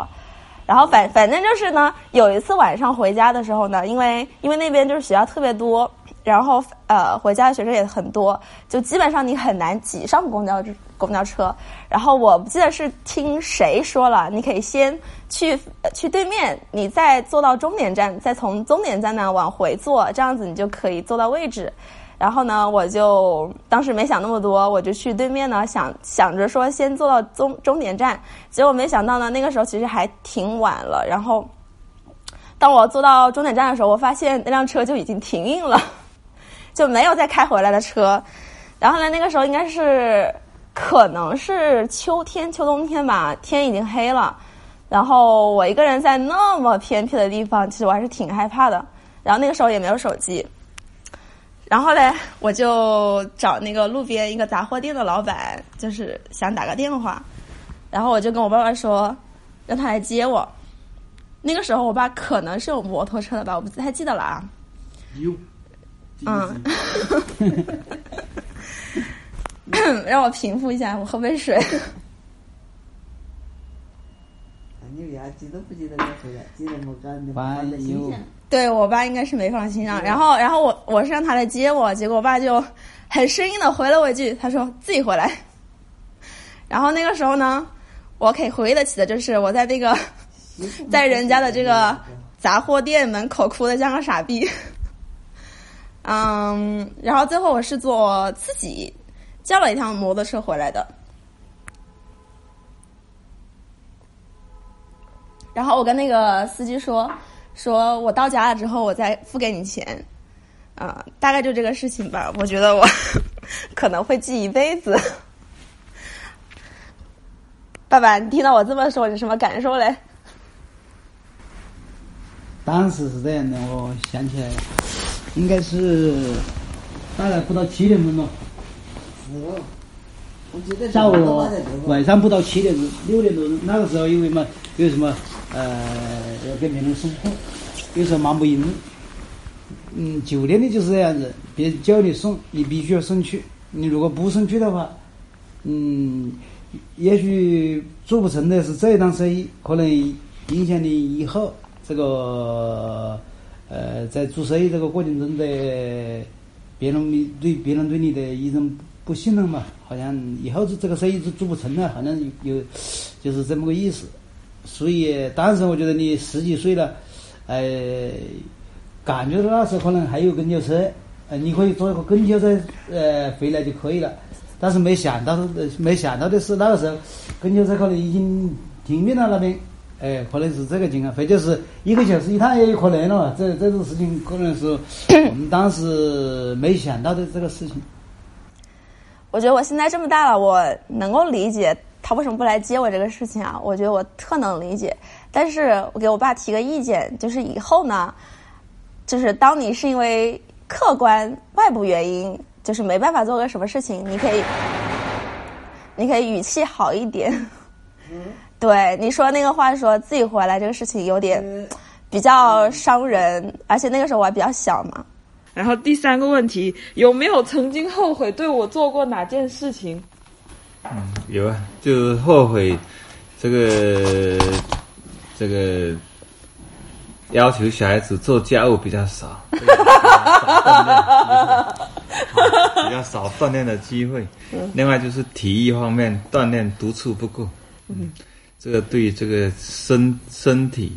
然后反反正就是呢，有一次晚上回家的时候呢，因为因为那边就是学校特别多，然后呃回家的学生也很多，就基本上你很难挤上公交公交车。然后我不记得是听谁说了，你可以先去去对面，你再坐到终点站，再从终点站呢往回坐，这样子你就可以坐到位置。然后呢，我就当时没想那么多，我就去对面呢，想想着说先坐到终终点站。结果没想到呢，那个时候其实还挺晚了。然后，当我坐到终点站的时候，我发现那辆车就已经停运了，就没有再开回来的车。然后呢，那个时候应该是可能是秋天、秋冬天吧，天已经黑了。然后我一个人在那么偏僻的地方，其实我还是挺害怕的。然后那个时候也没有手机。然后嘞，我就找那个路边一个杂货店的老板，就是想打个电话，然后我就跟我爸爸说，让他来接我。那个时候我爸可能是有摩托车的吧，我不太记得了啊。有。嗯。让我平复一下，我喝杯水。记都不记得那回来，记得没干的，反放在心上。对我爸应该是没放心上，然后然后我我是让他来接我，结果我爸就很生硬的回了我一句，他说自己回来。然后那个时候呢，我可以回忆得起的就是我在那个在人家的这个杂货店门口哭的像个傻逼。嗯，然后最后我是坐自己叫了一趟摩托车回来的。然后我跟那个司机说，说我到家了之后我再付给你钱，啊、大概就这个事情吧。我觉得我 可能会记一辈子。爸爸，你听到我这么说，你什么感受嘞？当时是这样的，我想起来，应该是大概不到七点钟了，是哦，我记得下午晚上不到七点钟，六点多钟，那个时候因为嘛，有什么呃要给别人送货，有时候忙不赢。嗯，酒店里就是这样子，别人叫你送，你必须要送去。你如果不送去的话，嗯，也许做不成的是这一档生意，可能影响你以后这个呃在做生意这个过程中的别人对别人对你的一种不信任嘛，好像以后这这个生意就做不成了，好像有就是这么个意思。所以当时我觉得你十几岁了，呃，感觉到那时候可能还有公交车，呃，你可以坐一个公交车呃回来就可以了。但是没想到，没想到的是那个时候公交车可能已经停运了那边，哎，可能是这个情况，或者是一个小时一趟也有可能了。这这种事情可能是 我们当时没想到的这个事情。我觉得我现在这么大了，我能够理解他为什么不来接我这个事情啊。我觉得我特能理解，但是我给我爸提个意见，就是以后呢，就是当你是因为客观外部原因，就是没办法做个什么事情，你可以，你可以语气好一点。对你说那个话，说自己回来这个事情有点比较伤人，而且那个时候我还比较小嘛。然后第三个问题，有没有曾经后悔对我做过哪件事情？嗯有啊，就后悔这个这个要求小孩子做家务比较少，比较少锻炼的机会。另外就是体育方面锻炼督促不够，嗯，这个对这个身身体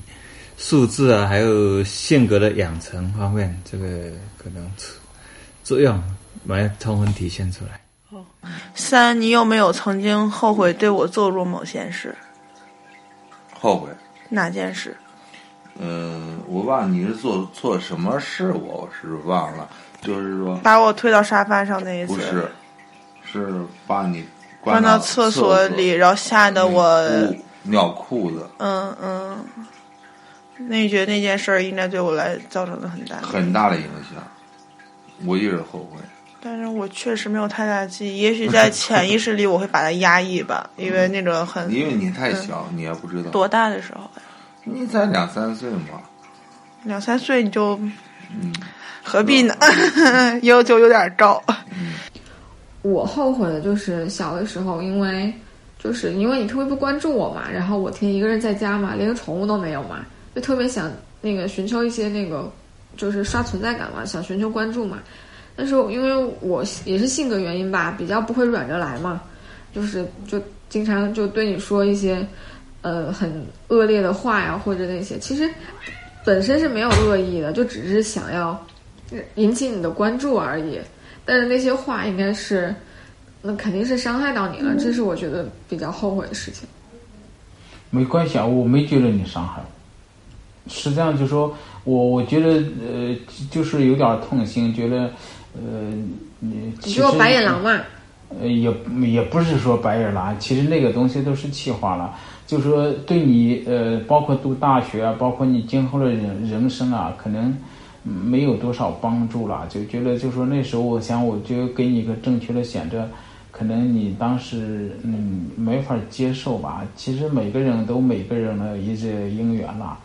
素质啊，还有性格的养成方面，这个可能作用没充分体现出来。三，你有没有曾经后悔对我做过某件事？后悔哪件事？嗯，我忘你是做做什么事，我是忘了。就是说，把我推到沙发上那一次。不是，是把你关到厕所里，然后吓得我尿裤子。嗯嗯，那你觉得那件事儿应该对我来造成了很大很大的影响？我一直后悔。但是我确实没有太大记忆，也许在潜意识里我会把它压抑吧，因为那个很因为你太小，你也不知道多大的时候呀？你才两三岁嘛，两三岁你就嗯何必呢？要求有点高。我后悔的就是小的时候，因为就是因为你特别不关注我嘛，然后我天天一个人在家嘛，连个宠物都没有嘛，就特别想那个寻求一些那个就是刷存在感嘛，想寻求关注嘛。但是因为我也是性格原因吧，比较不会软着来嘛，就是就经常就对你说一些呃很恶劣的话呀，或者那些其实本身是没有恶意的，就只是想要引起你的关注而已。但是那些话应该是那肯定是伤害到你了，这是我觉得比较后悔的事情。没关系啊，我没觉得你伤害我。实际上就说我我觉得呃就是有点痛心，觉得。呃，你你说白眼狼嘛？呃，也也不是说白眼狼，其实那个东西都是气话了。就说对你呃，包括读大学啊，包括你今后的人人生啊，可能没有多少帮助了。就觉得就说那时候，我想我就给你一个正确的选择，可能你当时嗯没法接受吧。其实每个人都每个人的一些因缘啦。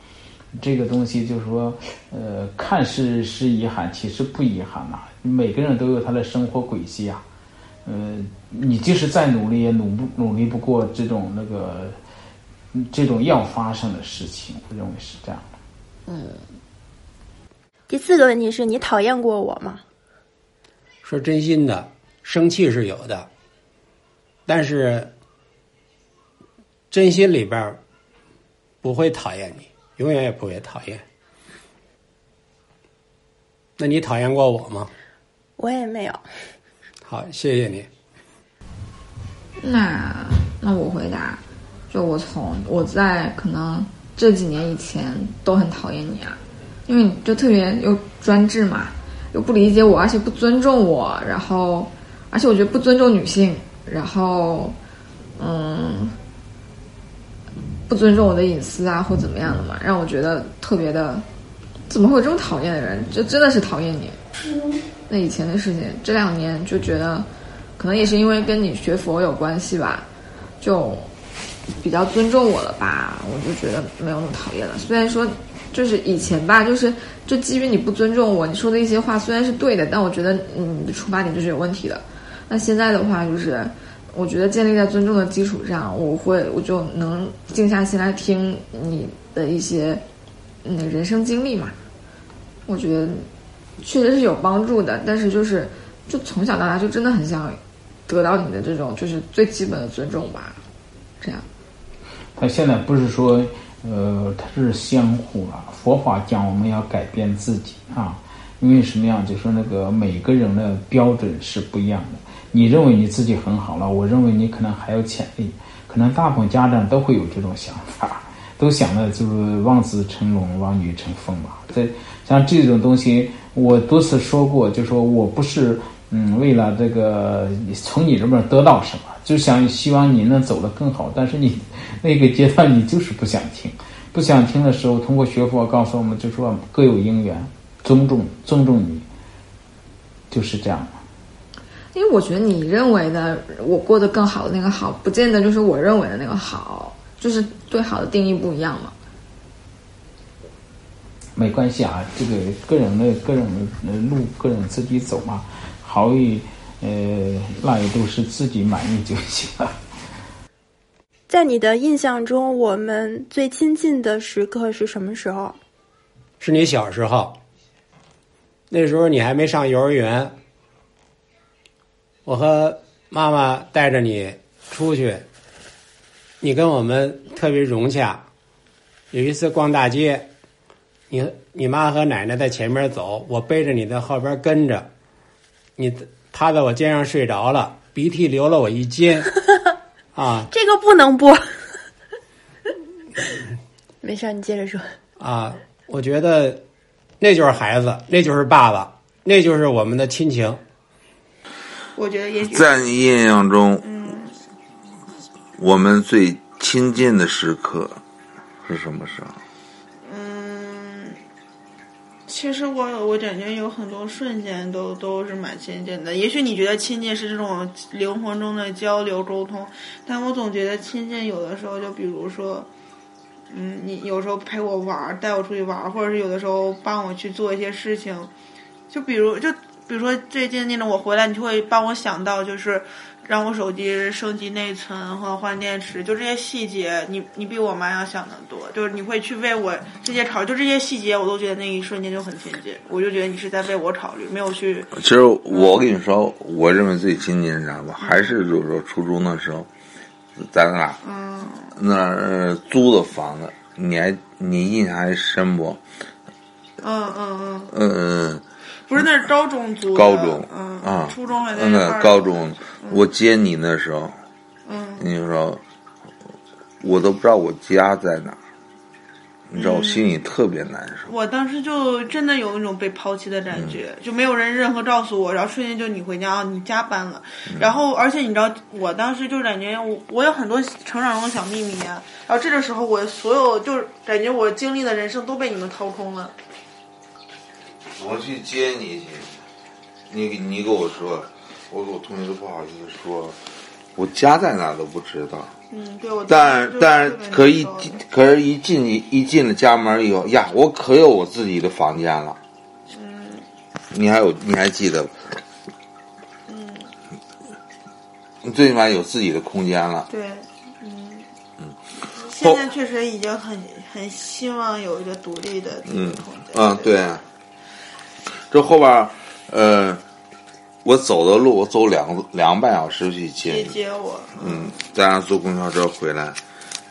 这个东西就是说，呃，看似是遗憾，其实不遗憾呐。每个人都有他的生活轨迹啊，呃，你即使再努力，也努不努力不过这种那个这种要发生的事情。我认为是这样的。嗯。第四个问题是你讨厌过我吗？说真心的，生气是有的，但是真心里边不会讨厌你。永远也不会讨厌。那你讨厌过我吗？我也没有。好，谢谢你。那那我回答，就我从我在可能这几年以前都很讨厌你啊，因为你就特别又专制嘛，又不理解我，而且不尊重我，然后而且我觉得不尊重女性，然后嗯。不尊重我的隐私啊，或怎么样的嘛，让我觉得特别的，怎么会有这么讨厌的人？就真的是讨厌你。那以前的事情，这两年就觉得，可能也是因为跟你学佛有关系吧，就比较尊重我了吧，我就觉得没有那么讨厌了。虽然说，就是以前吧，就是就基于你不尊重我，你说的一些话虽然是对的，但我觉得，你的出发点就是有问题的。那现在的话就是。我觉得建立在尊重的基础上，我会我就能静下心来听你的一些那人生经历嘛。我觉得确实是有帮助的，但是就是就从小到大就真的很想得到你的这种就是最基本的尊重吧，这样。他现在不是说，呃，他是相互了。佛法讲我们要改变自己啊，因为什么样？就说那个每个人的标准是不一样的。你认为你自己很好了，我认为你可能还有潜力。可能大部分家长都会有这种想法，都想的就是望子成龙、望女成凤嘛。这像这种东西，我多次说过，就说我不是嗯为了这个从你这边得到什么，就想希望你能走得更好。但是你那个阶段你就是不想听，不想听的时候，通过学佛告诉我们，就说各有因缘，尊重尊重你，就是这样。因为我觉得你认为的我过得更好的那个好，不见得就是我认为的那个好，就是对好的定义不一样嘛。没关系啊，这个个人的个人的路，个人自己走嘛，好与呃那也都是自己满意就行了。在你的印象中，我们最亲近的时刻是什么时候？是你小时候，那时候你还没上幼儿园，我和妈妈带着你出去，你跟我们特别融洽。有一次逛大街，你你妈和奶奶在前面走，我背着你在后边跟着，你趴在我肩上睡着了，鼻涕流了我一肩。啊，这个不能播。没事，你接着说。啊，我觉得那就是孩子，那就是爸爸，那就是我们的亲情。我觉得也许在你印象中，嗯我们最亲近的时刻是什么时候？嗯，其实我我感觉有很多瞬间都都是蛮亲近的。也许你觉得亲近是这种灵魂中的交流沟通，但我总觉得亲近有的时候，就比如说，嗯，你有时候陪我玩儿，带我出去玩儿，或者是有的时候帮我去做一些事情，就比如就比如说最近那种我回来，你就会帮我想到就是。让我手机升级内存和换电池，就这些细节，你你比我妈要想的多。就是你会去为我这些考虑，就这些细节，我都觉得那一瞬间就很亲近。我就觉得你是在为我考虑，没有去。其实我跟你说，我认为最亲近是啥吧？还是就是说初中的时候，咱俩嗯那儿租的房子，你还你印象还深不？嗯嗯嗯，嗯，不是，那是高中。高中嗯啊，初中还在那一块儿高中，我接你那时候，嗯你说我都不知道我家在哪儿，你知道我心里特别难受。我当时就真的有一种被抛弃的感觉，就没有人任何告诉我，然后瞬间就你回家啊，你家搬了，然后而且你知道，我当时就感觉我我有很多成长中的小秘密啊，然后这个时候我所有就是感觉我经历的人生都被你们掏空了。我去接你去，你你跟我说，我跟我同学都不好意思说，我家在哪都不知道。嗯，对我。但但是可一进，可是一进去一进了家门以后呀，我可有我自己的房间了。嗯。你还有你还记得？嗯。你最起码有自己的空间了。对，嗯。嗯。现在确实已经很很希望有一个独立的自己嗯的空间。嗯，对。这后边儿，呃，我走的路，我走两个两个半小时去接接你。接我。嗯，咱俩坐公交车回来，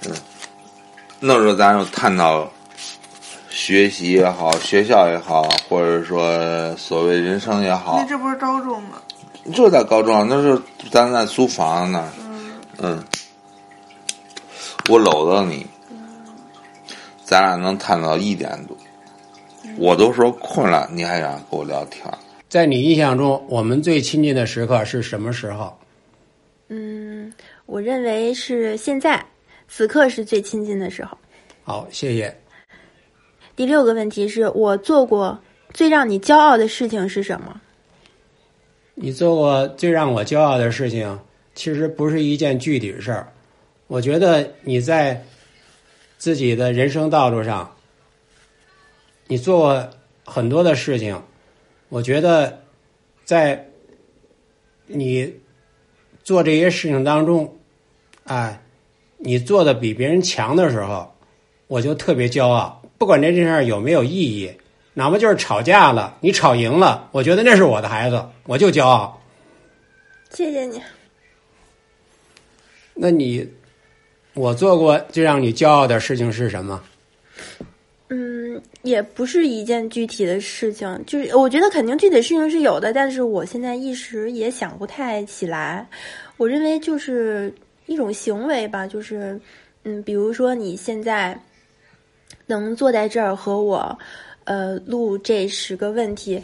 嗯，那时候咱就探讨学习也好，学校也好，或者说所谓人生也好那，这不是高中吗？就在高中，那时候咱在租房那儿。嗯。我搂着你，咱俩能探讨一点多。我都说困了，你还想跟我聊天？在你印象中，我们最亲近的时刻是什么时候？嗯，我认为是现在，此刻是最亲近的时候。好，谢谢。第六个问题是我做过最让你骄傲的事情是什么？你做过最让我骄傲的事情，其实不是一件具体的事儿。我觉得你在自己的人生道路上，你做过很多的事情。我觉得在你做这些事情当中，哎，你做的比别人强的时候，我就特别骄傲。不管这件事儿有没有意义，哪怕就是吵架了，你吵赢了，我觉得那是我的孩子，我就骄傲。谢谢你。那你我做过最让你骄傲的事情是什么？嗯，也不是一件具体的事情，就是我觉得肯定具体事情是有的，但是我现在一时也想不太起来。我认为就是一种行为吧，就是嗯，比如说你现在能坐在这儿和我呃录这十个问题。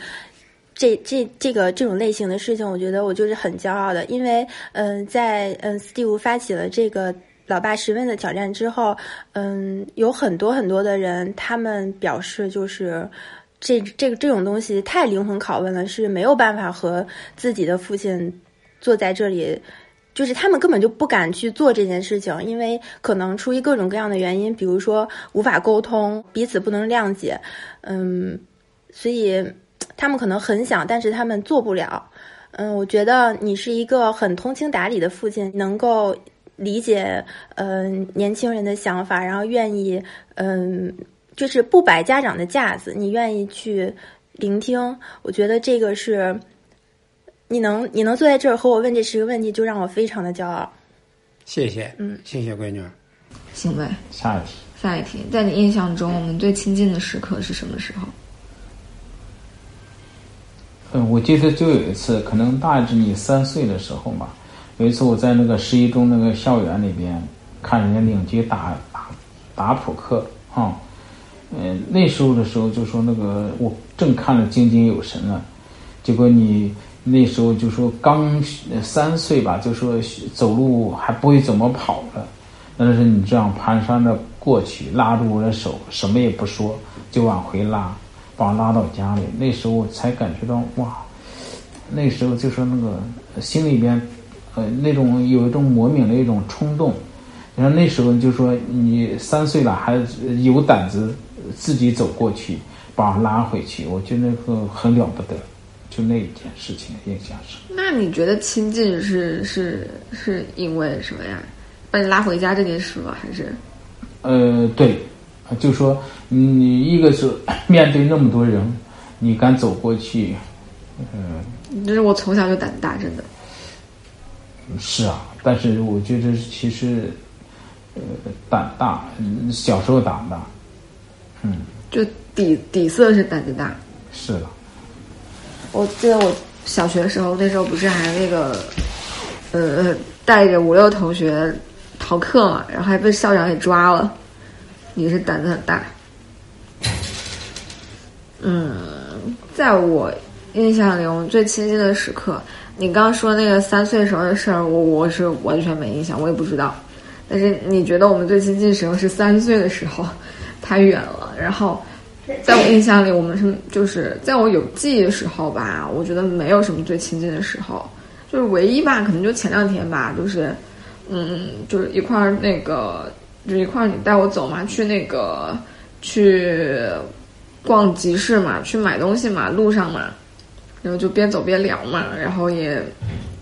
这这这个这种类型的事情，我觉得我就是很骄傲的，因为嗯、在嗯 Steve 发起了这个老爸十问的挑战之后，嗯，有很多很多的人，他们表示就是这这个这种东西太灵魂拷问了，是没有办法和自己的父亲坐在这里。就是他们根本就不敢去做这件事情，因为可能出于各种各样的原因，比如说无法沟通，彼此不能谅解，嗯，所以他们可能很想，但是他们做不了。嗯，我觉得你是一个很通情达理的父亲，能够理解嗯、呃、年轻人的想法，然后愿意嗯、呃、就是不摆家长的架子，你愿意去聆听。我觉得这个是你能你能坐在这儿和我问这十个问题，就让我非常的骄傲。谢谢，嗯，谢谢闺女。行呗，下一题。下一题，在你印象中，我们最亲近的时刻是什么时候？嗯，我记得就有一次，可能大致你三岁的时候吧。有一次我在那个十一中那个校园里边看人家领级打打打扑克啊，嗯，那时候的时候就说那个我正看得津津有神了，结果你那时候就说刚三岁吧，就说走路还不会怎么跑了，但是你这样蹒跚着过去，拉住我的手，什么也不说，就往回拉。把我拉到家里，那时候才感觉到哇，那时候就说那个心里边，呃，那种有一种莫名的一种冲动。然后那时候就说你三岁了还有胆子自己走过去把我拉回去，我觉得那个很了不得，就那一件事情印象深。那你觉得亲近是是是因为什么呀？把你拉回家这件事吗？还是？呃，对。就说你一个是面对那么多人，你敢走过去，嗯，就是我从小就胆大，真的。是啊，但是我觉得其实，呃，胆大，小时候胆大，嗯，就底底色是胆子大。是了。我记得我小学的时候，那时候不是还那个，呃，带着五六同学逃课嘛，然后还被校长给抓了。你是胆子很大，嗯，在我印象里，我们最亲近的时刻，你刚刚说那个三岁时候的事儿，我我是完全没印象，我也不知道。但是你觉得我们最亲近的时候是三岁的时候，太远了。然后，在我印象里，我们是就是在我有记忆的时候吧，我觉得没有什么最亲近的时候，就是唯一吧，可能就前两天吧，就是，嗯，就是一块儿那个。就一块儿，你带我走嘛，去那个去逛集市嘛，去买东西嘛，路上嘛，然后就边走边聊嘛，然后也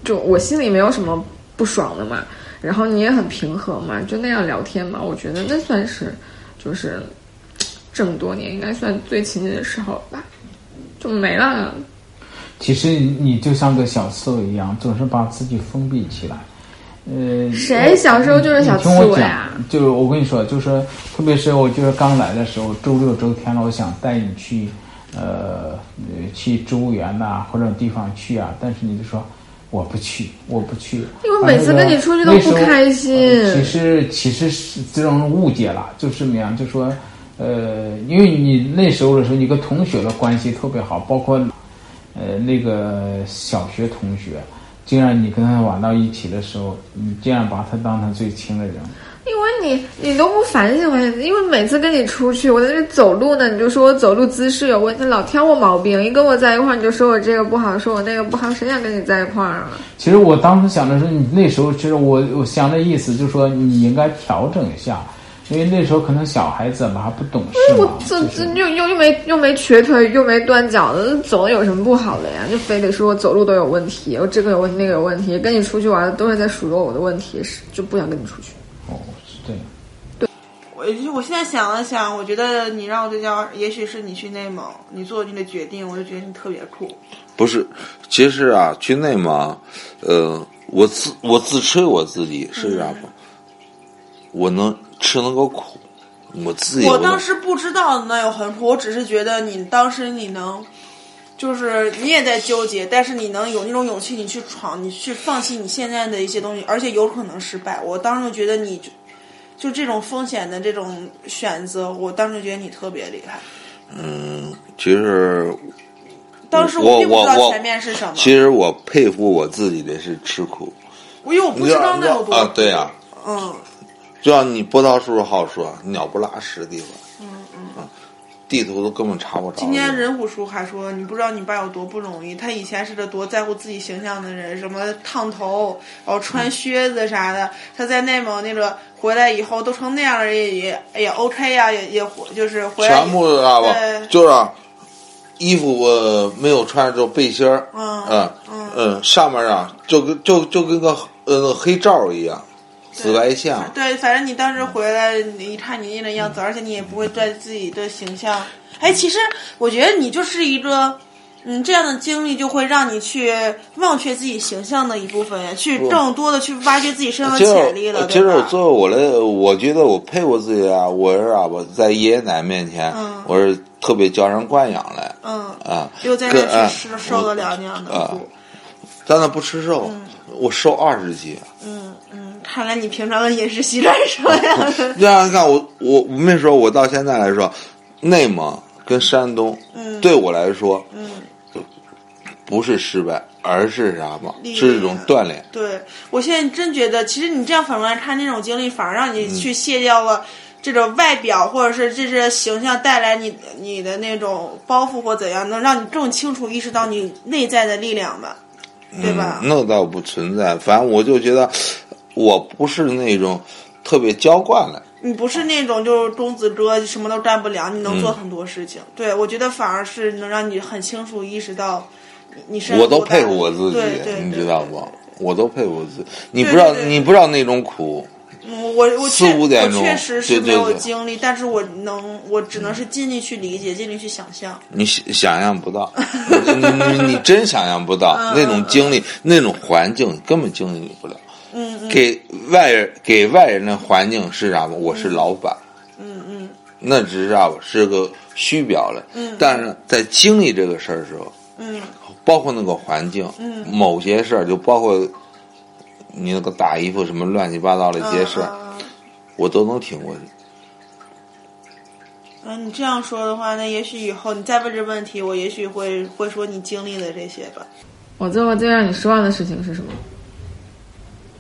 就我心里没有什么不爽的嘛，然后你也很平和嘛，就那样聊天嘛，我觉得那算是就是这么多年应该算最亲近的时候吧，就没了。其实你就像个小刺猬一样，总是把自己封闭起来。呃，谁小时候就是小刺猬啊？就是我跟你说，就是特别是我就是刚来的时候，周六周天了，我想带你去，呃，去植物园呐、或者地方去啊，但是你就说我不去，我不去。因为每次跟你出去都不开心。其实其实是这种误解了，就是什么样？就说，呃，因为你那时候的时候，你跟同学的关系特别好，包括呃那个小学同学。竟然你跟他玩到一起的时候，你竟然把他当成最亲的人。因为你你都不反省反省，因为每次跟你出去，我在这走路呢，你就说我走路姿势有问题，老挑我毛病。一跟我在一块儿，你就说我这个不好，说我那个不好，谁想跟你在一块儿啊？其实我当时想的是，你那时候其实我我想的意思就是说，你应该调整一下。因为那时候可能小孩子嘛还不懂事嘛，我这这又又又没又没瘸腿又没断脚的，走有什么不好的呀？就非得说我走路都有问题，我这个有问题那个有问题，跟你出去玩都是在数落我的问题，是就不想跟你出去。我现在想了想，我觉得你让我对焦，也许是你去内蒙，你做你的决定，我就觉得你特别酷。不是，其实啊，去内蒙，呃，我自我自吹我自己是啥不？我能吃那个苦，我自己我能当时不知道那有很苦，我只是觉得你当时你能，就是你也在纠结，但是你能有那种勇气，你去闯，你去放弃你现在的一些东西，而且有可能失败。我当时就觉得你就就这种风险的这种选择，我当时觉得你特别厉害。嗯，其实当时我并不知道前面是什么，其实我佩服我自己的是吃苦，我又不知道那有多啊，对呀、嗯就像你波涛叔叔好说，鸟不拉屎的地方。地图都根本查不着。今天任虎叔还说，你不知道你爸有多不容易。他以前是个多在乎自己形象的人，什么烫头，然后穿靴子啥的。他在内蒙那个回来以后都成那样了，也也也 OK 呀、也也就是回来全部知道吧？就是衣服我没有穿，就背心儿，嗯嗯嗯，上面啊就跟就就跟个呃黑罩一样，紫外线。对，反正你当时回来，你一看你那个样子，而且你也不会对自己的形象。哎，其实我觉得你就是一个，嗯，这样的经历就会让你去忘却自己形象的一部分，去更多的去挖掘自己身上的潜力了，其实对吧？作为我来，我觉得我佩服自己啊，我是啊，我在爷爷奶奶面前，嗯我是特别娇生惯养的嗯，啊，又在那吃吃受得了那样的啊苦。，但那不吃肉，我瘦二十斤。嗯嗯，看来你平常的饮食习惯是什么样的？这样看，我我我没说，我到现在来说，内蒙跟山东，嗯对我来说，嗯，不是失败，而是啥嘛？历是一种锻炼。对我现在真觉得，其实你这样反过来看，那种经历反而让嗯你去卸掉了这种外表或者是这些形象带来你你的那种包袱或怎样，能让你更清楚意识到你内在的力量吧，对吧？嗯，那倒不存在。反正我就觉得，我不是那种特别娇惯的。你不是那种就是公子哥什么都干不了，你能做嗯很多事情。对我觉得反而是能让你很清楚意识到你是我都佩服我自己你知道不？我都佩服我自己。你不知道，你不知道那种苦。嗯，我我四五点钟确实是没有经历，但是我能，我只能是尽力去理解，尽力去想象。你想想象不到，你你你真想象不到嗯那种经历、那种环境，根本经历不了。嗯嗯，给外人给外人的环境是啥吗？我是老板，嗯嗯那只是啥吧？是个虚表了。嗯但是在经历这个事儿的时候，嗯包括那个环境，嗯某些事儿，就包括你那个打衣服什么乱七八糟的一些事儿，嗯我都能挺过去。嗯，你这样说的话，那也许以后你再问这问题，我也许会会说你经历的这些吧。我做过最让你失望的事情是什么？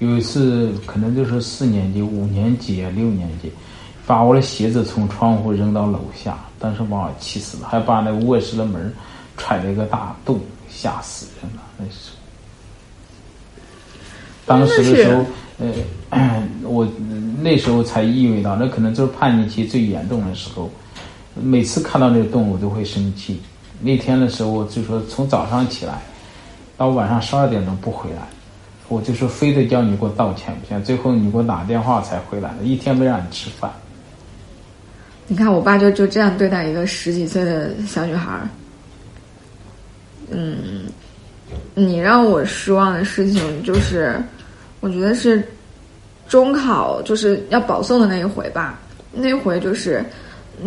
有一次可能就是四年级、五年级、六年级，把我的鞋子从窗户扔到楼下，当时把我气死了，还把那卧室的门踹了一个大洞，吓死人了。那时候，当时的时候，呃，我那时候才意识到，那可能就是叛逆期最严重的时候。每次看到那个洞，我都会生气。那天的时候，就说从早上起来到晚上十二点钟不回来，我就说非得叫你给我道歉不行。最后你给我打电话才回来的，一天没让你吃饭。你看，我爸就就这样对待一个十几岁的小女孩儿。嗯，你让我失望的事情就是，我觉得是中考就是要保送的那一回吧。那回就是，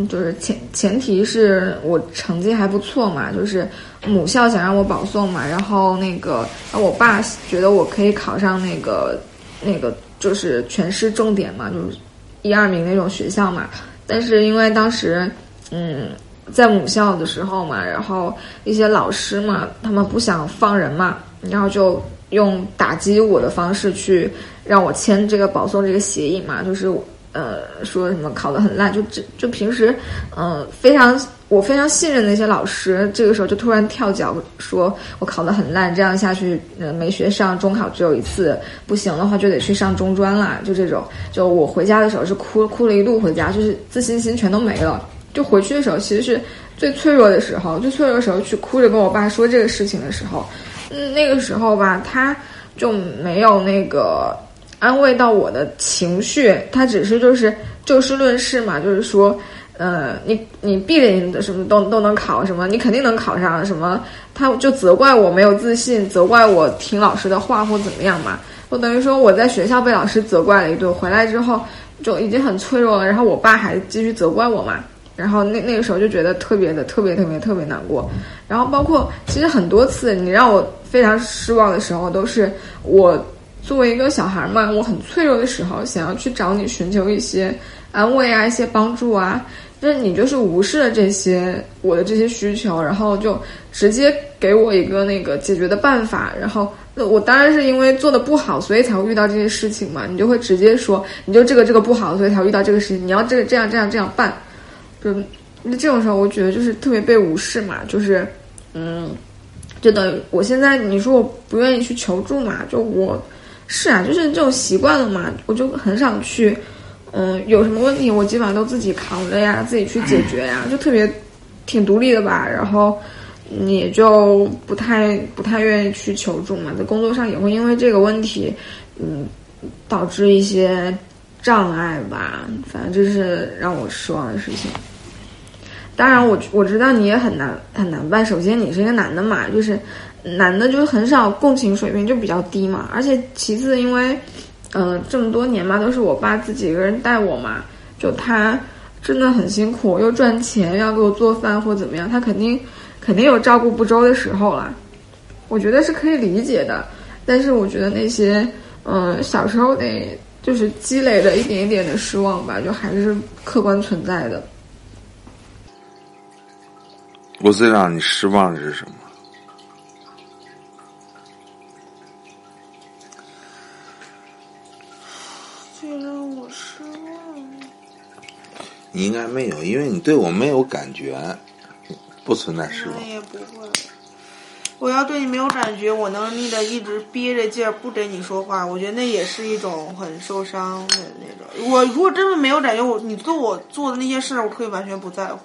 就是前前提是我成绩还不错嘛，就是母校想让我保送嘛，然后那个我爸觉得我可以考上那个那个就是全市重点嘛，就是一二名那种学校嘛。但是因为当时，嗯，在母校的时候嘛，然后一些老师嘛，他们不想放人嘛，然后就用打击我的方式去让我签这个保送这个协议嘛，就是呃说什么考得很烂，就就就平时嗯、呃、非常我非常信任的一些老师，这个时候就突然跳脚说我考得很烂，这样下去呃没学上中考只有一次，不行的话就得去上中专啦，就这种，就我回家的时候是哭哭了一路回家，就是自信心全都没了。就回去的时候，其实是最脆弱的时候，最脆弱的时候去哭着跟我爸说这个事情的时候，嗯，那个时候吧，他就没有那个安慰到我的情绪，他只是就是就事论事嘛，就是说，呃，你你必定的什么都都能考什么，你肯定能考上什么，他就责怪我没有自信，责怪我听老师的话或怎么样嘛。我等于说我在学校被老师责怪了一顿，回来之后就已经很脆弱了，然后我爸还继续责怪我嘛。然后那那个时候就觉得特别的特别特别特别难过，然后包括其实很多次你让我非常失望的时候，都是我作为一个小孩嘛，我很脆弱的时候，想要去找你寻求一些安慰啊，一些帮助啊，但是你就是无视了这些我的这些需求，然后就直接给我一个那个解决的办法，然后那我当然是因为做的不好，所以才会遇到这些事情嘛，你就会直接说你就这个这个不好，所以才会遇到这个事情，你要这个这样这样这样办。就那这种时候，我觉得就是特别被无视嘛，就是，嗯，就等于我现在你说我不愿意去求助嘛，就我是啊，就是这种习惯了嘛，我就很少去，嗯，有什么问题我基本上都自己扛着呀，自己去解决呀，就特别挺独立的吧，然后也就不太不太愿意去求助嘛，在工作上也会因为这个问题，嗯，导致一些障碍吧，反正这是让我失望的事情。当然我，我知道你也很难很难办。首先，你是一个男的嘛，就是男的就很少共情水平就比较低嘛。而且其次，因为嗯、呃这么多年嘛，都是我爸自己一个人带我嘛，就他真的很辛苦，又赚钱，要给我做饭或怎么样，他肯定肯定有照顾不周的时候啦。我觉得是可以理解的，但是我觉得那些嗯、小时候得就是积累的一点一点的失望吧，就还是客观存在的。我最让你失望的是什么？最让我失望。你应该没有，因为你对我没有感觉，不存在失望那。也不会。我要对你没有感觉，我能力的一直憋着劲儿不跟你说话，我觉得那也是一种很受伤的那种。我如果真的没有感觉，我你对我做的那些事，我可以完全不在乎。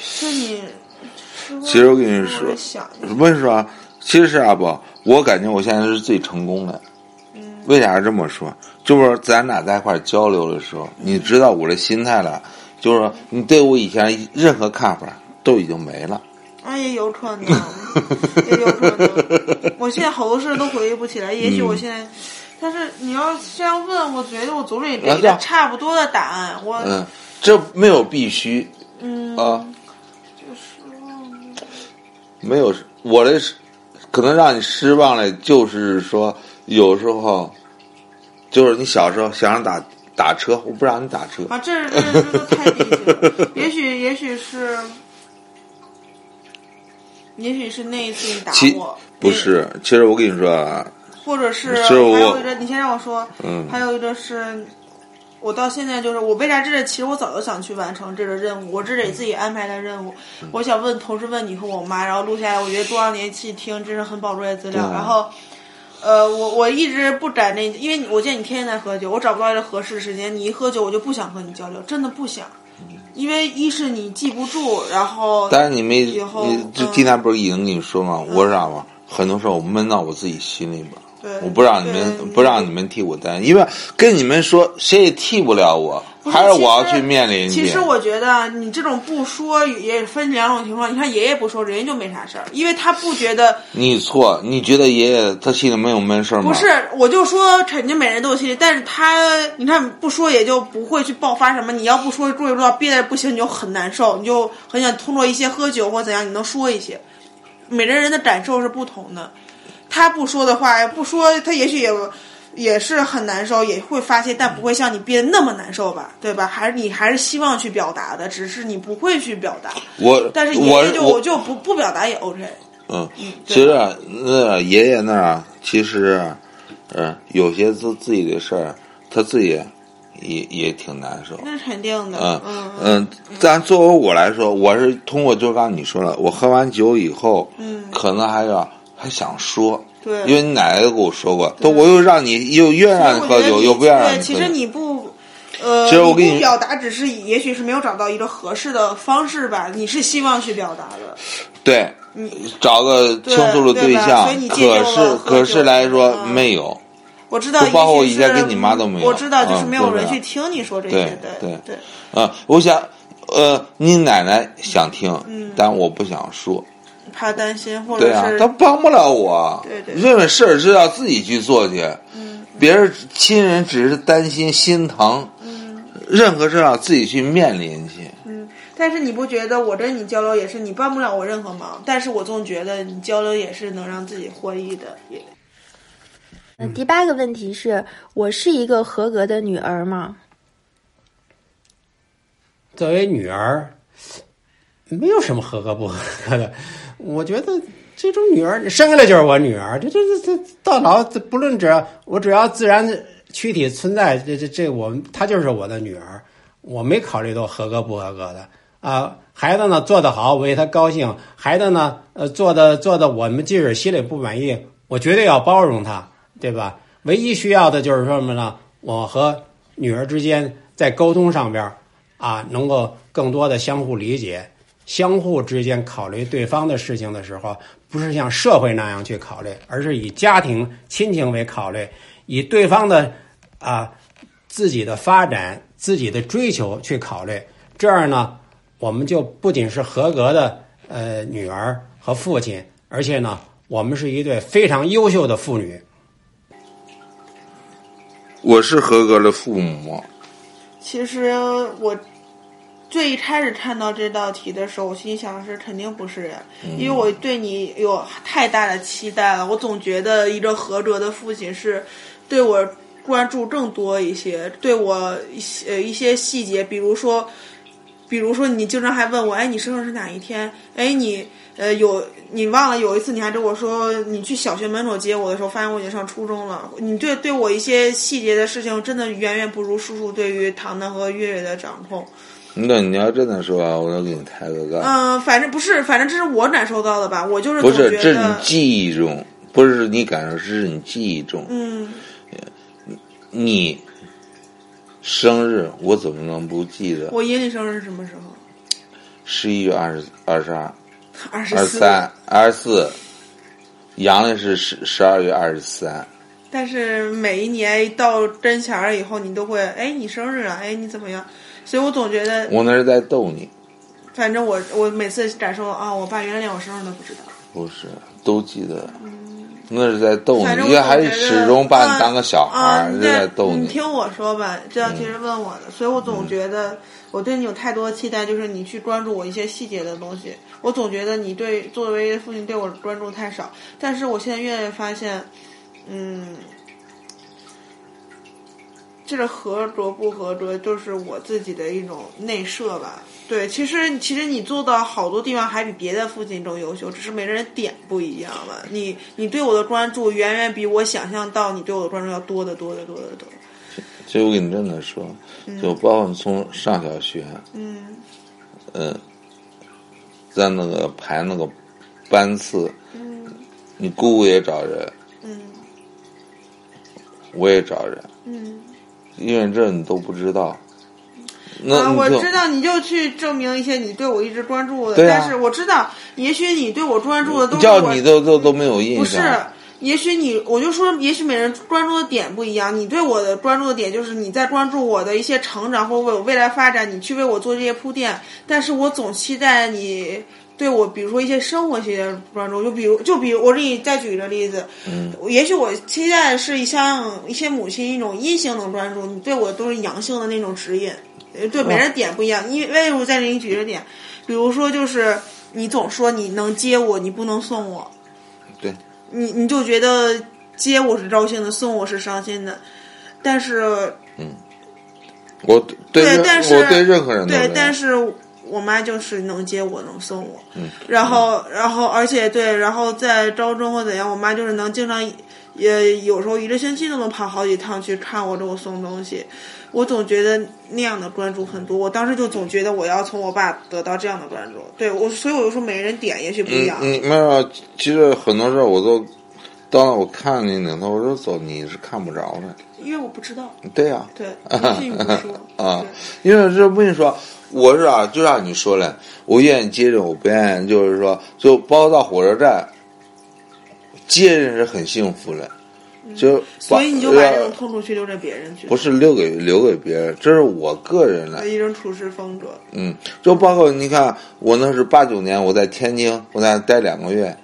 是你，其实我跟你说我在想，我跟你说啊，其实是啊不，我感觉我现在是最成功的。为啥这么说？就是咱俩在一块儿交流的时候，你知道我的心态了，就是说你对我以前任何看法都已经没了。哎，也有可能，也有可能。我现在好多事都回忆不起来，也许我现在，但是你要这样问，我觉得我总得给一个差不多的答案。我，嗯，这没有必须嗯，啊，就是没有我的可能让你失望了，就是说有时候就是你小时候想让打打车，我不让你打车。啊，这这这都太低级了。也许也许是，也许是那一次你打其我，不是，其实我跟你说啊，或者是还有一个，你先让我说，嗯还有一个是，我到现在就是我为啥这个，其实我早就想去完成这个任务，我这是给自己安排的任务，嗯我想问同事问你和我妈，然后录下来，我觉得多少年去听，真是很宝贵的资料，然后。呃，我我一直不改那，因为我见你天天在喝酒，我找不到一个合适的时间。你一喝酒，我就不想和你交流，真的不想，因为一是你记不住，然后但是你没，以后你这嗯今天不是已经跟你说吗？我知道吗？很多时候我闷到我自己心里边，对我不让你们不让你们替我担，因为跟你们说谁也替不了我，是还是我要去面临去。其实我觉得你这种不说也分两种情况。你看爷爷不说，人家就没啥事儿，因为他不觉得你错，你觉得爷爷他心里没有闷事儿吗？不是，我就说肯定每人都有心里，但是他你看不说也就不会去爆发什么。你要不说注意不到憋着不行，你就很难受，你就很想通过一些喝酒或怎样，你能说一些。每个人的感受是不同的，他不说的话，不说他也许也也是很难受，也会发泄，但不会像你憋得那么难受吧？对吧？还是你还是希望去表达的，只是你不会去表达。我，但是爷爷就我就不不表达也 OK。嗯，其实啊那爷爷那儿啊，其实，嗯，有些自自己的事儿，他自己也也挺难受。那肯定的，嗯嗯嗯，但作为我来说，我是通过就刚你说了，我喝完酒以后，嗯，可能还要还想说，对。因为你奶奶都跟我说过，都我又让你又越让你喝酒，又不愿让对，其实你喝酒。你不，呃，其实我跟你不表达，只是也许是没有找到一个合适的方式吧。你是希望去表达的，对，你找个倾诉的对象可是可是来说嗯没有，我知道，就包括我以前跟你妈都没有。我知道，就是嗯没有人去听你说这对些，对对。对。啊，我想，呃，你奶奶想听，嗯。但我不想说。怕担心，或者对啊是，他帮不了我。对对认为事儿是要自己去做去。嗯别人亲人只是担心心疼，嗯任何事儿要自己去面临去。嗯。但是你不觉得我跟你交流也是你帮不了我任何忙，但是我总觉得你交流也是能让自己获益的。也嗯，第八个问题是我是一个合格的女儿吗？作为女儿，没有什么合格不合格的。我觉得这种女儿生下来就是我女儿，这这这这到老不论只要我只要自然躯体存在，这这这我她就是我的女儿，我没考虑到合格不合格的啊。孩子呢做得好，我为他高兴；孩子呢，呃，做的做的我们即使心里不满意，我绝对要包容他，对吧？唯一需要的就是说什么呢？我和女儿之间在沟通上边啊，能够更多的相互理解，相互之间考虑对方的事情的时候，不是像社会那样去考虑，而是以家庭亲情为考虑，以对方的啊自己的发展、自己的追求去考虑。这样呢，我们就不仅是合格的呃女儿和父亲，而且呢，我们是一对非常优秀的父女。我是合格的父母，其实我最一开始看到这道题的时候，我心想是肯定不是呀，嗯因为我对你有太大的期待了。我总觉得一个合格的父亲是对我关注更多一些，对我一些呃一些细节，比如说。比如说，你经常还问我，哎，你生日是哪一天？哎，你呃有你忘了有一次你还跟我说，你去小学门口接我的时候，发现我已经上初中了。你对对我一些细节的事情，真的远远不如叔叔对于糖糖和月月的掌控。那你要真的说啊，我能给你抬个杠。嗯、反正不是，反正这是我感受到的吧。我就是不是，这是你，记忆中，不是你感受，是你记忆中。嗯，你生日我怎么能不记得？我阴历生日是什么时候？十一月二十二十二、二十二十三、二十四，阳历是十十二月二十三。但是每一年到跟前儿以后，你都会，哎，你生日啊，哎，你怎么样？所以我总觉得，我那是在逗你，反正我我每次感受啊，我爸原来连我生日都不知道。不是都记得。那是在逗你你，因为还始终把你当个小孩啊儿，是在逗你。你听我说吧，这道题是问我的，所以我总觉得我对你有太多的期待，就是你去关注我一些细节的东西。我总觉得你对作为父亲对我关注太少，但是我现在越来越发现，嗯，这个合格不合格，就是我自己的一种内设吧。对，其实其实你做的好多地方还比别的父亲更优秀，只是每个人点不一样了。你你对我的关注远远比我想象到你对我的关注要多得多得多得多。其实我跟你真的说，就包括从上小学，嗯嗯，在那个排那个班次，嗯你姑姑也找人，嗯我也找人，嗯。因为这你都不知道。那啊，我知道，你就去证明一些你对我一直关注的，但是我知道，也许你对我专注的都是叫你都都都没有印不是。，也许你，我就说，也许每人关注的点不一样。你对我的关注的点就是你在关注我的一些成长或为我未来发展，你去为我做这些铺垫。但是我总期待你对我，比如说一些生活系的专注，就比如，就比如我给你再举一个例子，嗯，也许我期待的是像一些母亲一种阴性的专注，你对我都是阳性的那种指引。呃对每人点不一样，因为为什么再给你举个点？比如说，就是你总说你能接我，你不能送我。对。你你就觉得接我是高兴的，送我是伤心的，但是嗯我对任但是我对任何人都对，但是我妈就是能接我，能送我，嗯然后然后而且对，然后在高中或怎样，我妈就是能经常也有时候一个星期都能跑好几趟去看我，给我送东西。我总觉得那样的关注很多，我当时就总觉得我要从我爸得到这样的关注。对我，所以我就说每个人点也许不一样。嗯，没有，其实很多事儿我都，当我看你领头，我说走，你是看不着的。因为我不知道。对呀、对，你不说。啊，因为这我跟你说，我是啊，就像你说了，我愿意接人，我不愿意，就是说，就包括到火车站，接人是很幸福的，就嗯所以你就把呃这种痛处去留给别人去，不是留给留给别人，这是我个人的。的。一种处事风格。嗯，就包括你看，我那是八九年，我在天津，我在那待两个月，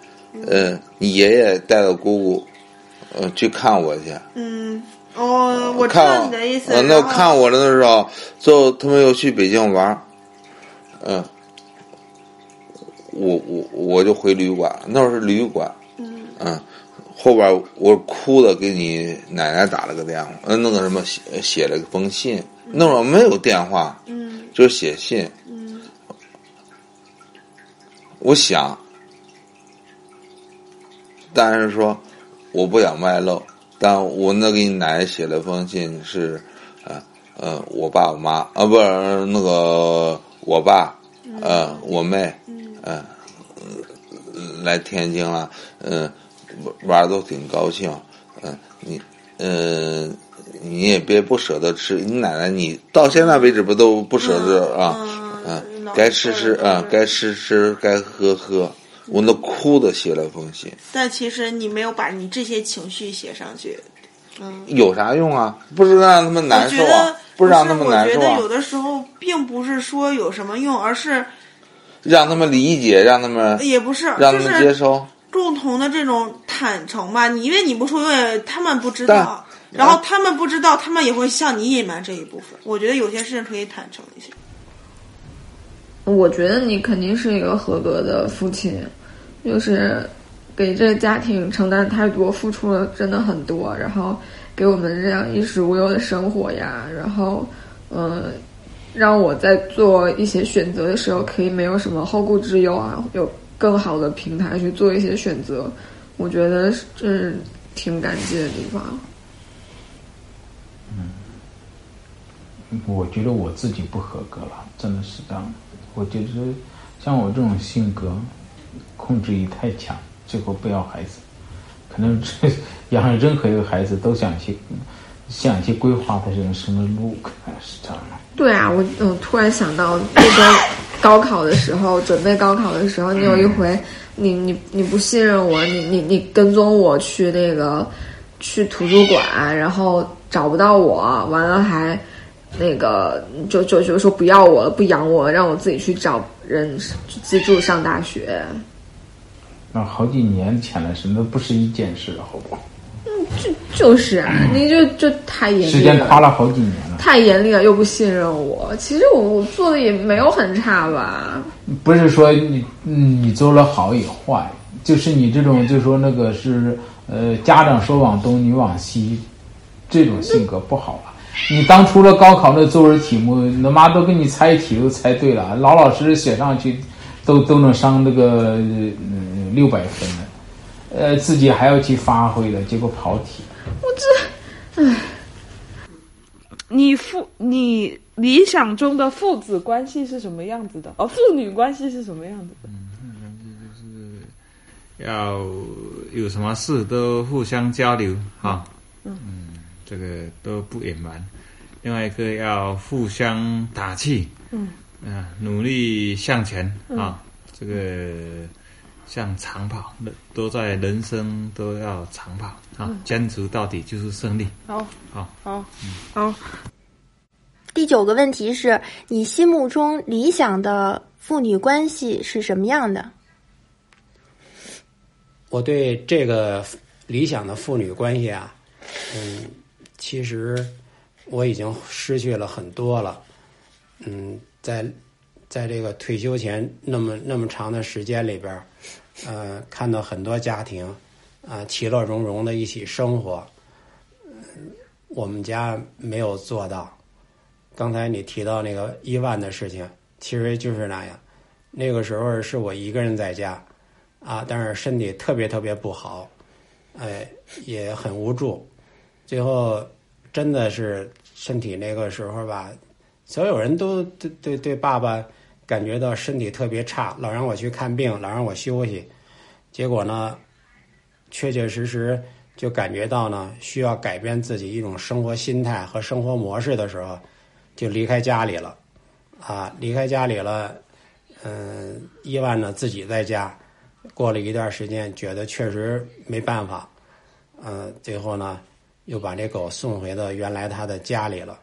嗯，你爷爷带着姑姑，呃，去看我去，嗯，哦，我知道看你的意思。呃，那看我的那时候，最后他们又去北京玩儿，嗯，我我我就回旅馆，那会是旅馆，嗯，后边我哭的给你奶奶打了个电话，嗯，那个什么写写了个封信，那会儿没有电话，嗯就是写信，嗯我想，但是说我不想外露，但我那给你奶奶写了封信是，呃呃，我爸我妈啊，不是那个我爸，呃，我妹，嗯、呃，来天津了，嗯、玩儿都挺高兴，嗯、你，嗯、你也别不舍得吃，你奶奶你到现在为止不都不舍得啊，嗯、该吃吃啊、该吃吃，该喝喝，哭的写了封信，但其实你没有把你这些情绪写上去。嗯，有啥用啊？不是让他们难受啊不是让他们难受啊我觉得有，的时候并不是说有什么用，而是让他们理解，让他们也不是，让他们就是接受。共同的这种坦诚吧。你因为你不说，永远他们不知道，然后他们不知道，他们也会向你隐瞒这一部分。我觉得有些事情可以坦诚一些。我觉得你肯定是一个合格的父亲，就是给这个家庭承担太多，付出了真的很多，然后给我们这样衣食无忧的生活呀，然后嗯、让我在做一些选择的时候可以没有什么后顾之忧啊，有更好的平台去做一些选择，我觉得是这是挺感激的地方。我觉得我自己不合格了，真的是这样。我觉得像我这种性格，控制欲太强，最后不要孩子。可能这 养任何一个孩子都想去想去规划他人生的路，可能是这样的。对啊，我嗯突然想到那个高考的时候，准备高考的时候，你有一回，你你你不信任我，你你你跟踪我去那个去图书馆，然后找不到我，完了还那个就就就说不要我了，不养我了，让我自己去找人资助上大学。那好几年前的事，那不是一件事，好不好？就就是啊，你就就太严厉了，时间跨了好几年了。太严厉了，又不信任我。其实我我做的也没有很差吧。不是说你嗯你做了好与坏，就是你这种就说那个是呃家长说往东你往西，这种性格不好了。你当初的高考那作文题目，他妈都给你猜题都猜对了，老老实实写上去，都都能上那个嗯六百分了，呃自己还要去发挥的，结果跑题。我这，唉，你父你理想中的父子关系是什么样子的？哦，父女关系是什么样子的？要有什么事都互相交流哈，嗯这个都不隐瞒。另外一个要互相打气，嗯啊，努力向前嗯啊，这个像长跑，都在人生都要长跑啊嗯，坚持到底就是胜利。好，好，好，好。第九个问题是你心目中理想的父女关系是什么样的？我对这个理想的父女关系啊，嗯，其实我已经失去了很多了。嗯，在在这个退休前那么那么长的时间里边儿，呃，看到很多家庭啊、其乐融融的一起生活，我们家没有做到。刚才你提到那个伊万的事情，其实就是那样。那个时候是我一个人在家，啊，但是身体特别特别不好，哎，也很无助。最后真的是身体那个时候吧，所有人都对对对爸爸感觉到身体特别差，老让我去看病，老让我休息。结果呢，确确实实就感觉到呢，需要改变自己一种生活心态和生活模式的时候，就离开家里了。啊，离开家里了，嗯，伊万呢自己在家过了一段时间，觉得确实没办法，呃，最后呢又把这狗送回到原来它的家里了，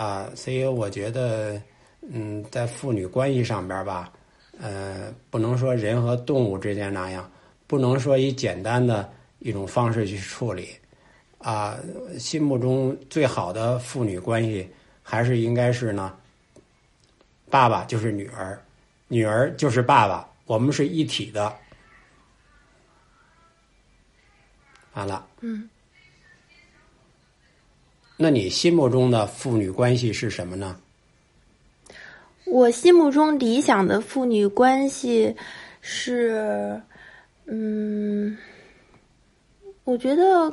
啊，所以我觉得，嗯，在父女关系上边吧，呃，不能说人和动物之间那样，不能说以简单的一种方式去处理，啊，心目中最好的父女关系还是应该是呢，爸爸就是女儿，女儿就是爸爸，我们是一体的。完了，嗯，那你心目中的父女关系是什么呢？我心目中理想的父女关系是，嗯，我觉得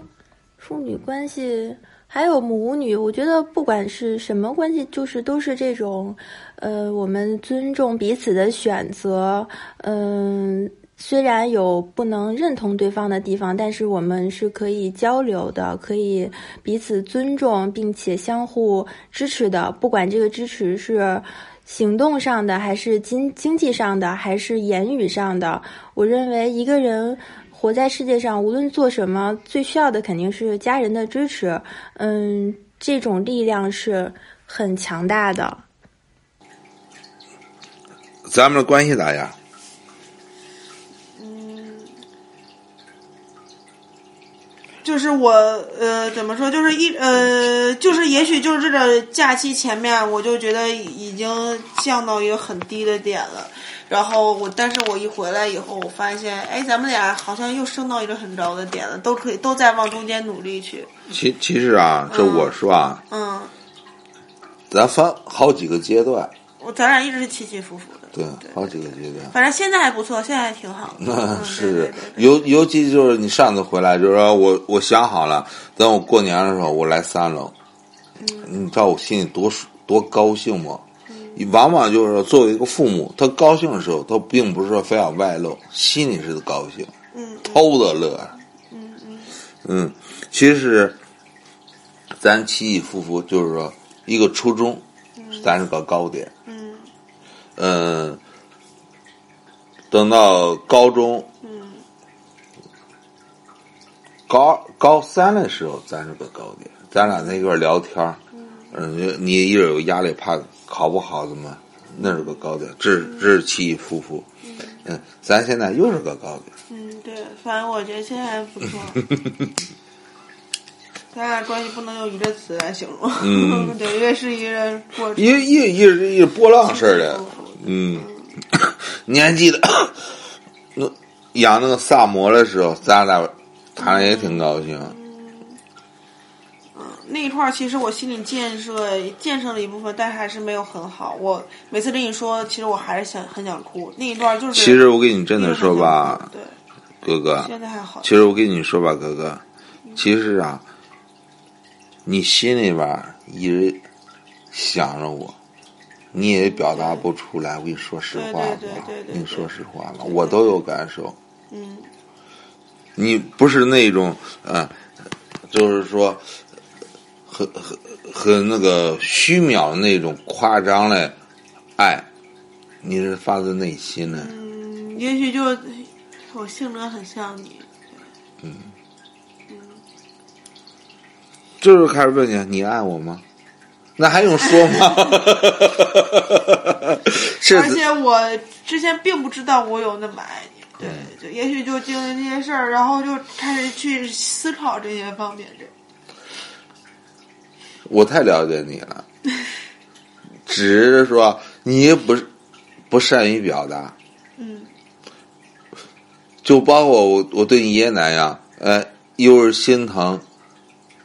父女关系还有母女，我觉得不管是什么关系，就是都是这种，呃，我们尊重彼此的选择，嗯。虽然有不能认同对方的地方，但是我们是可以交流的，可以彼此尊重，并且相互支持的。不管这个支持是行动上的，还是经经济上的，还是言语上的，我认为一个人活在世界上，无论做什么，最需要的肯定是家人的支持。嗯，这种力量是很强大的。咱们的关系咋样？就是我呃，怎么说？就是一呃，就是也许就是这个假期前面，我就觉得已经降到一个很低的点了。然后我，但是我一回来以后，我发现，哎，咱们俩好像又升到一个很高的点了，都可以都在往中间努力去。其其实啊，这我说啊，嗯，咱分好几个阶段。我咱俩一直是起起伏伏的。对，好几个阶段。反正现在还不错，现在还挺好。那是尤尤其就是你上次回来，就是说我我想好了，等我过年的时候我来三楼，你知道我心里多多高兴吗？往往就是说，作为一个父母，他高兴的时候，他并不是说非要外露，心里是高兴，偷的乐。嗯嗯。嗯，其实咱起起伏伏，就是说一个初衷，咱是个高点。嗯，等到高中，高高三的时候，咱是个高点。咱俩在一块聊天嗯，你一直有压力，怕考不好，怎么？那是个高点，这这是起起伏伏。嗯，咱现在又是个高点。嗯，对，反正我觉得现在还不错。咱俩关系不能用一个词来形容。嗯，对，越是一个过，一一一一波浪式的。嗯，你还记得那养那个萨摩的时候，咱俩谈的也挺高兴。嗯，那一块儿其实我心里建设建设了一部分，但还是没有很好。我每次跟你说，其实我还是想很想哭。那一段就是。其实我跟你真的说吧，对，哥哥，现在还好。其实我跟你说吧，哥哥，其实啊，你心里边一直想着我。你也表达不出来，我跟你说实话吧，跟你说实话吧，我都有感受。嗯，你不是那种，嗯，就是说，很很很那个虚渺那种夸张的爱，你是发自内心的。嗯，也许就我性格很像你。嗯。嗯。就是开始问你，你爱我吗？那还用说吗？而且我之前并不知道我有那么爱你，对，就也许就经历这些事儿，然后就开始去思考这些方面。这我太了解你了，只是说你不不善于表达。嗯，就包括我，我对你爷爷奶奶，哎，又是心疼，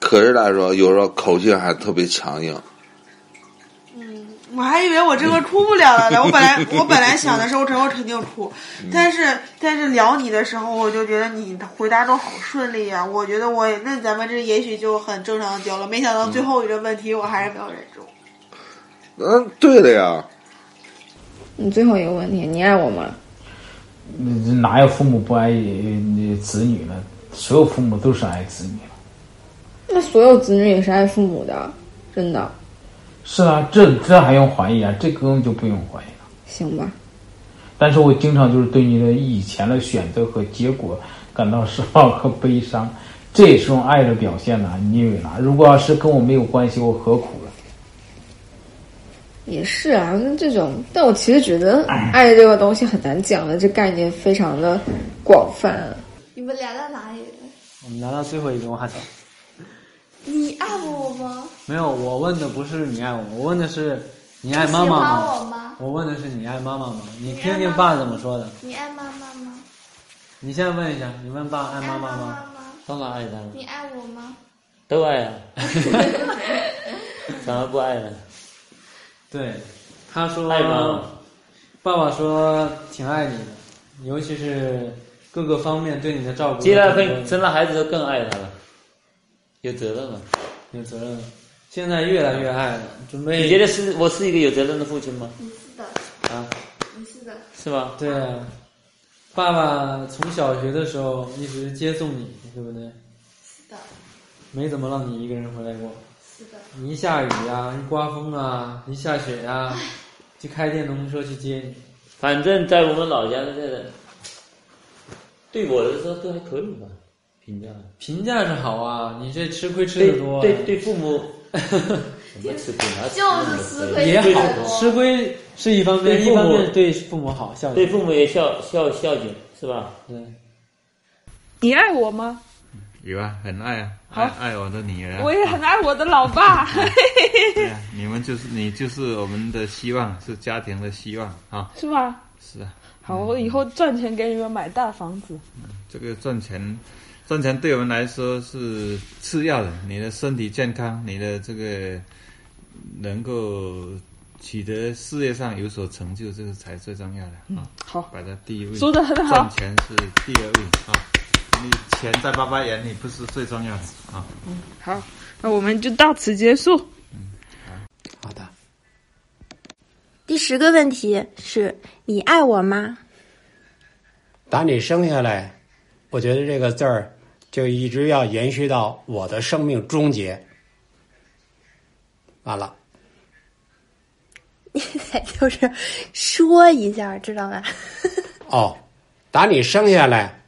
可是来说，有时候口气还特别强硬。我还以为我这回哭不了了呢。我本来我本来想的是我这回肯定哭，但是但是聊你的时候，我就觉得你回答都好顺利啊。我觉得我那咱们这也许就很正常的交流。没想到最后一个问题我还是没有忍住。嗯，对的呀。你最后一个问题，你爱我吗？哪有父母不爱子女呢？所有父母都是爱子女那所有子女也是爱父母的，真的。是啊，这这还用怀疑啊？这根本就不用怀疑了。行吧。但是我经常就是对你的以前的选择和结果感到失望和悲伤，这也是种爱的表现呐、你以为呢？如果要是跟我没有关系，我何苦了？也是啊，那这种，但我其实觉得爱这个东西很难讲的，这概念非常的广泛。你们聊到哪里了？我们聊到最后一个话题。你爱我吗？没有，我问的不是你爱我，我问的是你爱妈妈吗？我吗我问的是你爱妈妈吗？你听听爸怎么说的。你爱妈妈吗？你现在问一下，你问爸爱妈妈吗？当然爱他了，你爱我吗？都爱啊，怎么不爱了？对，他说爱妈妈爸爸说挺爱你的，尤其是各个方面对你的照顾。接了婚生了孩子就更爱他了，有责任了。有责任了，现在越来越爱了，准备。你觉得是我是一个有责任的父亲吗？你是的，啊，你是的。是吧？对啊，爸爸从小学的时候一直接送你，对不对？是的，没怎么让你一个人回来过。是的。你一下雨啊，一刮风啊，一下雪啊、就开电动车去接你。反正在我们老家的这个，对我来说都还可以吧，评价。评价是好啊，你这吃亏吃的多、啊对对对父母 什么吃亏啊？就是吃亏也对好，吃亏是一方面，对一方面对父母好孝敬。对父母也孝孝孝敬是吧？对。你爱我吗？有啊，很爱啊，好爱爱我的女儿啊。我也很爱我的老爸。对啊，你们就是你就是我们的希望，是家庭的希望啊。是吧？是啊，好，我以后赚钱给你们买大房子。这个赚钱，赚钱对我们来说是次要的。你的身体健康，你的这个能够取得事业上有所成就，这个才最重要的啊。好，摆在第一位。说的很好赚钱是第二位啊。你钱在爸爸眼里不是最重要的啊。嗯，好，那我们就到此结束。嗯好的。第十个问题是你爱我吗？打你生下来，我觉得这个字儿就一直要延续到我的生命终结。完了，就是说一下，知道吧？哦，打你生下来，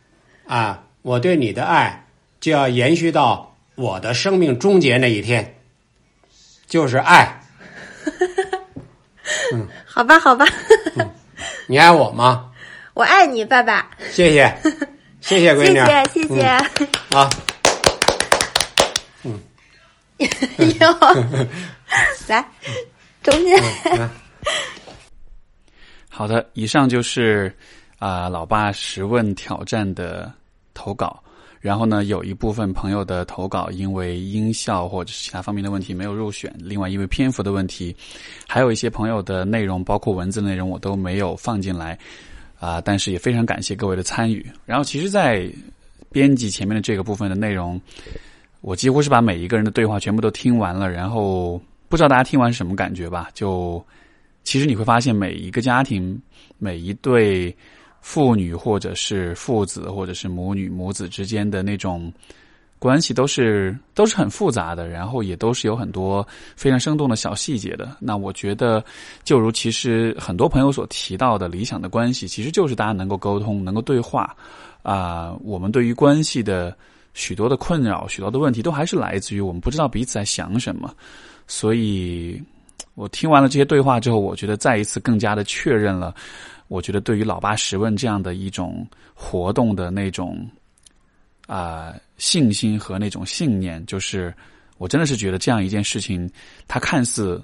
啊，我对你的爱就要延续到我的生命终结那一天，就是爱。嗯，好吧，好吧，你爱我吗？我爱你，爸爸。谢谢，谢谢闺女，谢谢，谢谢。嗯啊，哟，来，中间。好的，以上就是啊、老爸十问挑战的投稿。然后呢，有一部分朋友的投稿因为音效或者是其他方面的问题没有入选，另外因为篇幅的问题，还有一些朋友的内容，包括文字内容我都没有放进来啊、但是也非常感谢各位的参与。然后其实，在编辑前面的这个部分的内容，我几乎是把每一个人的对话全部都听完了，然后不知道大家听完是什么感觉吧？就其实你会发现，每一个家庭，每一对父女或者是父子或者是母女母子之间的那种关系，都是都是很复杂的，然后也都是有很多非常生动的小细节的。那我觉得，就如其实很多朋友所提到的理想的关系，其实就是大家能够沟通，能够对话。啊、我们对于关系的许多的困扰、许多的问题，都还是来自于我们不知道彼此在想什么。所以，我听完了这些对话之后，我觉得再一次更加的确认了，我觉得对于“老爸十问”这样的一种活动的那种啊、信心和那种信念，就是我真的是觉得这样一件事情，它看似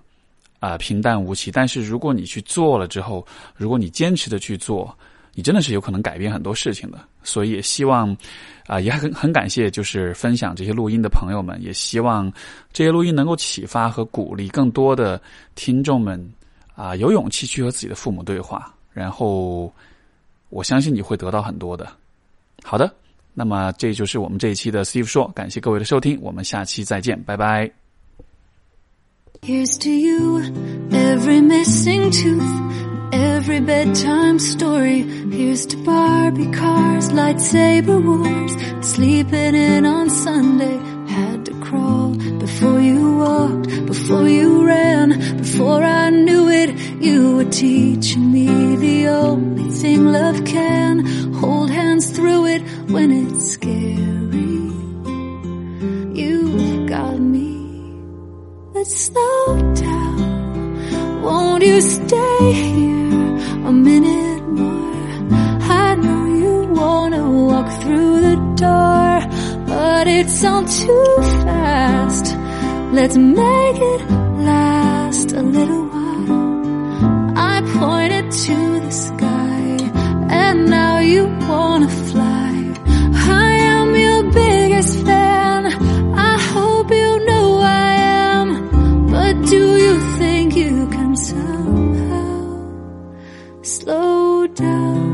啊、平淡无奇，但是如果你去做了之后，如果你坚持的去做，你真的是有可能改变很多事情的。所以也希望啊、也很很感谢就是分享这些录音的朋友们，也希望这些录音能够启发和鼓励更多的听众们啊、有勇气去和自己的父母对话，然后我相信你会得到很多的。好的，那么这就是我们这一期的 Steve 说，感谢各位的收听，我们下期再见，拜拜。Here's to you, every missing tooth, every bedtime story. Here's to Barbie cars, lightsaber wars, sleeping in on Sunday. Had to crawl walked, before you ran, before I knew it, you were teaching me the only thing love can. Hold hands through it when it's scary. You've got me. Let's slow down. Won't you stay here a minute more? I know you wanna walk through the door, but it's all too fast. Let's make it last a little while. I pointed to the sky, and now you wanna fly. I am your biggest fan. I hope you know I am. But do you think you can somehow slow down?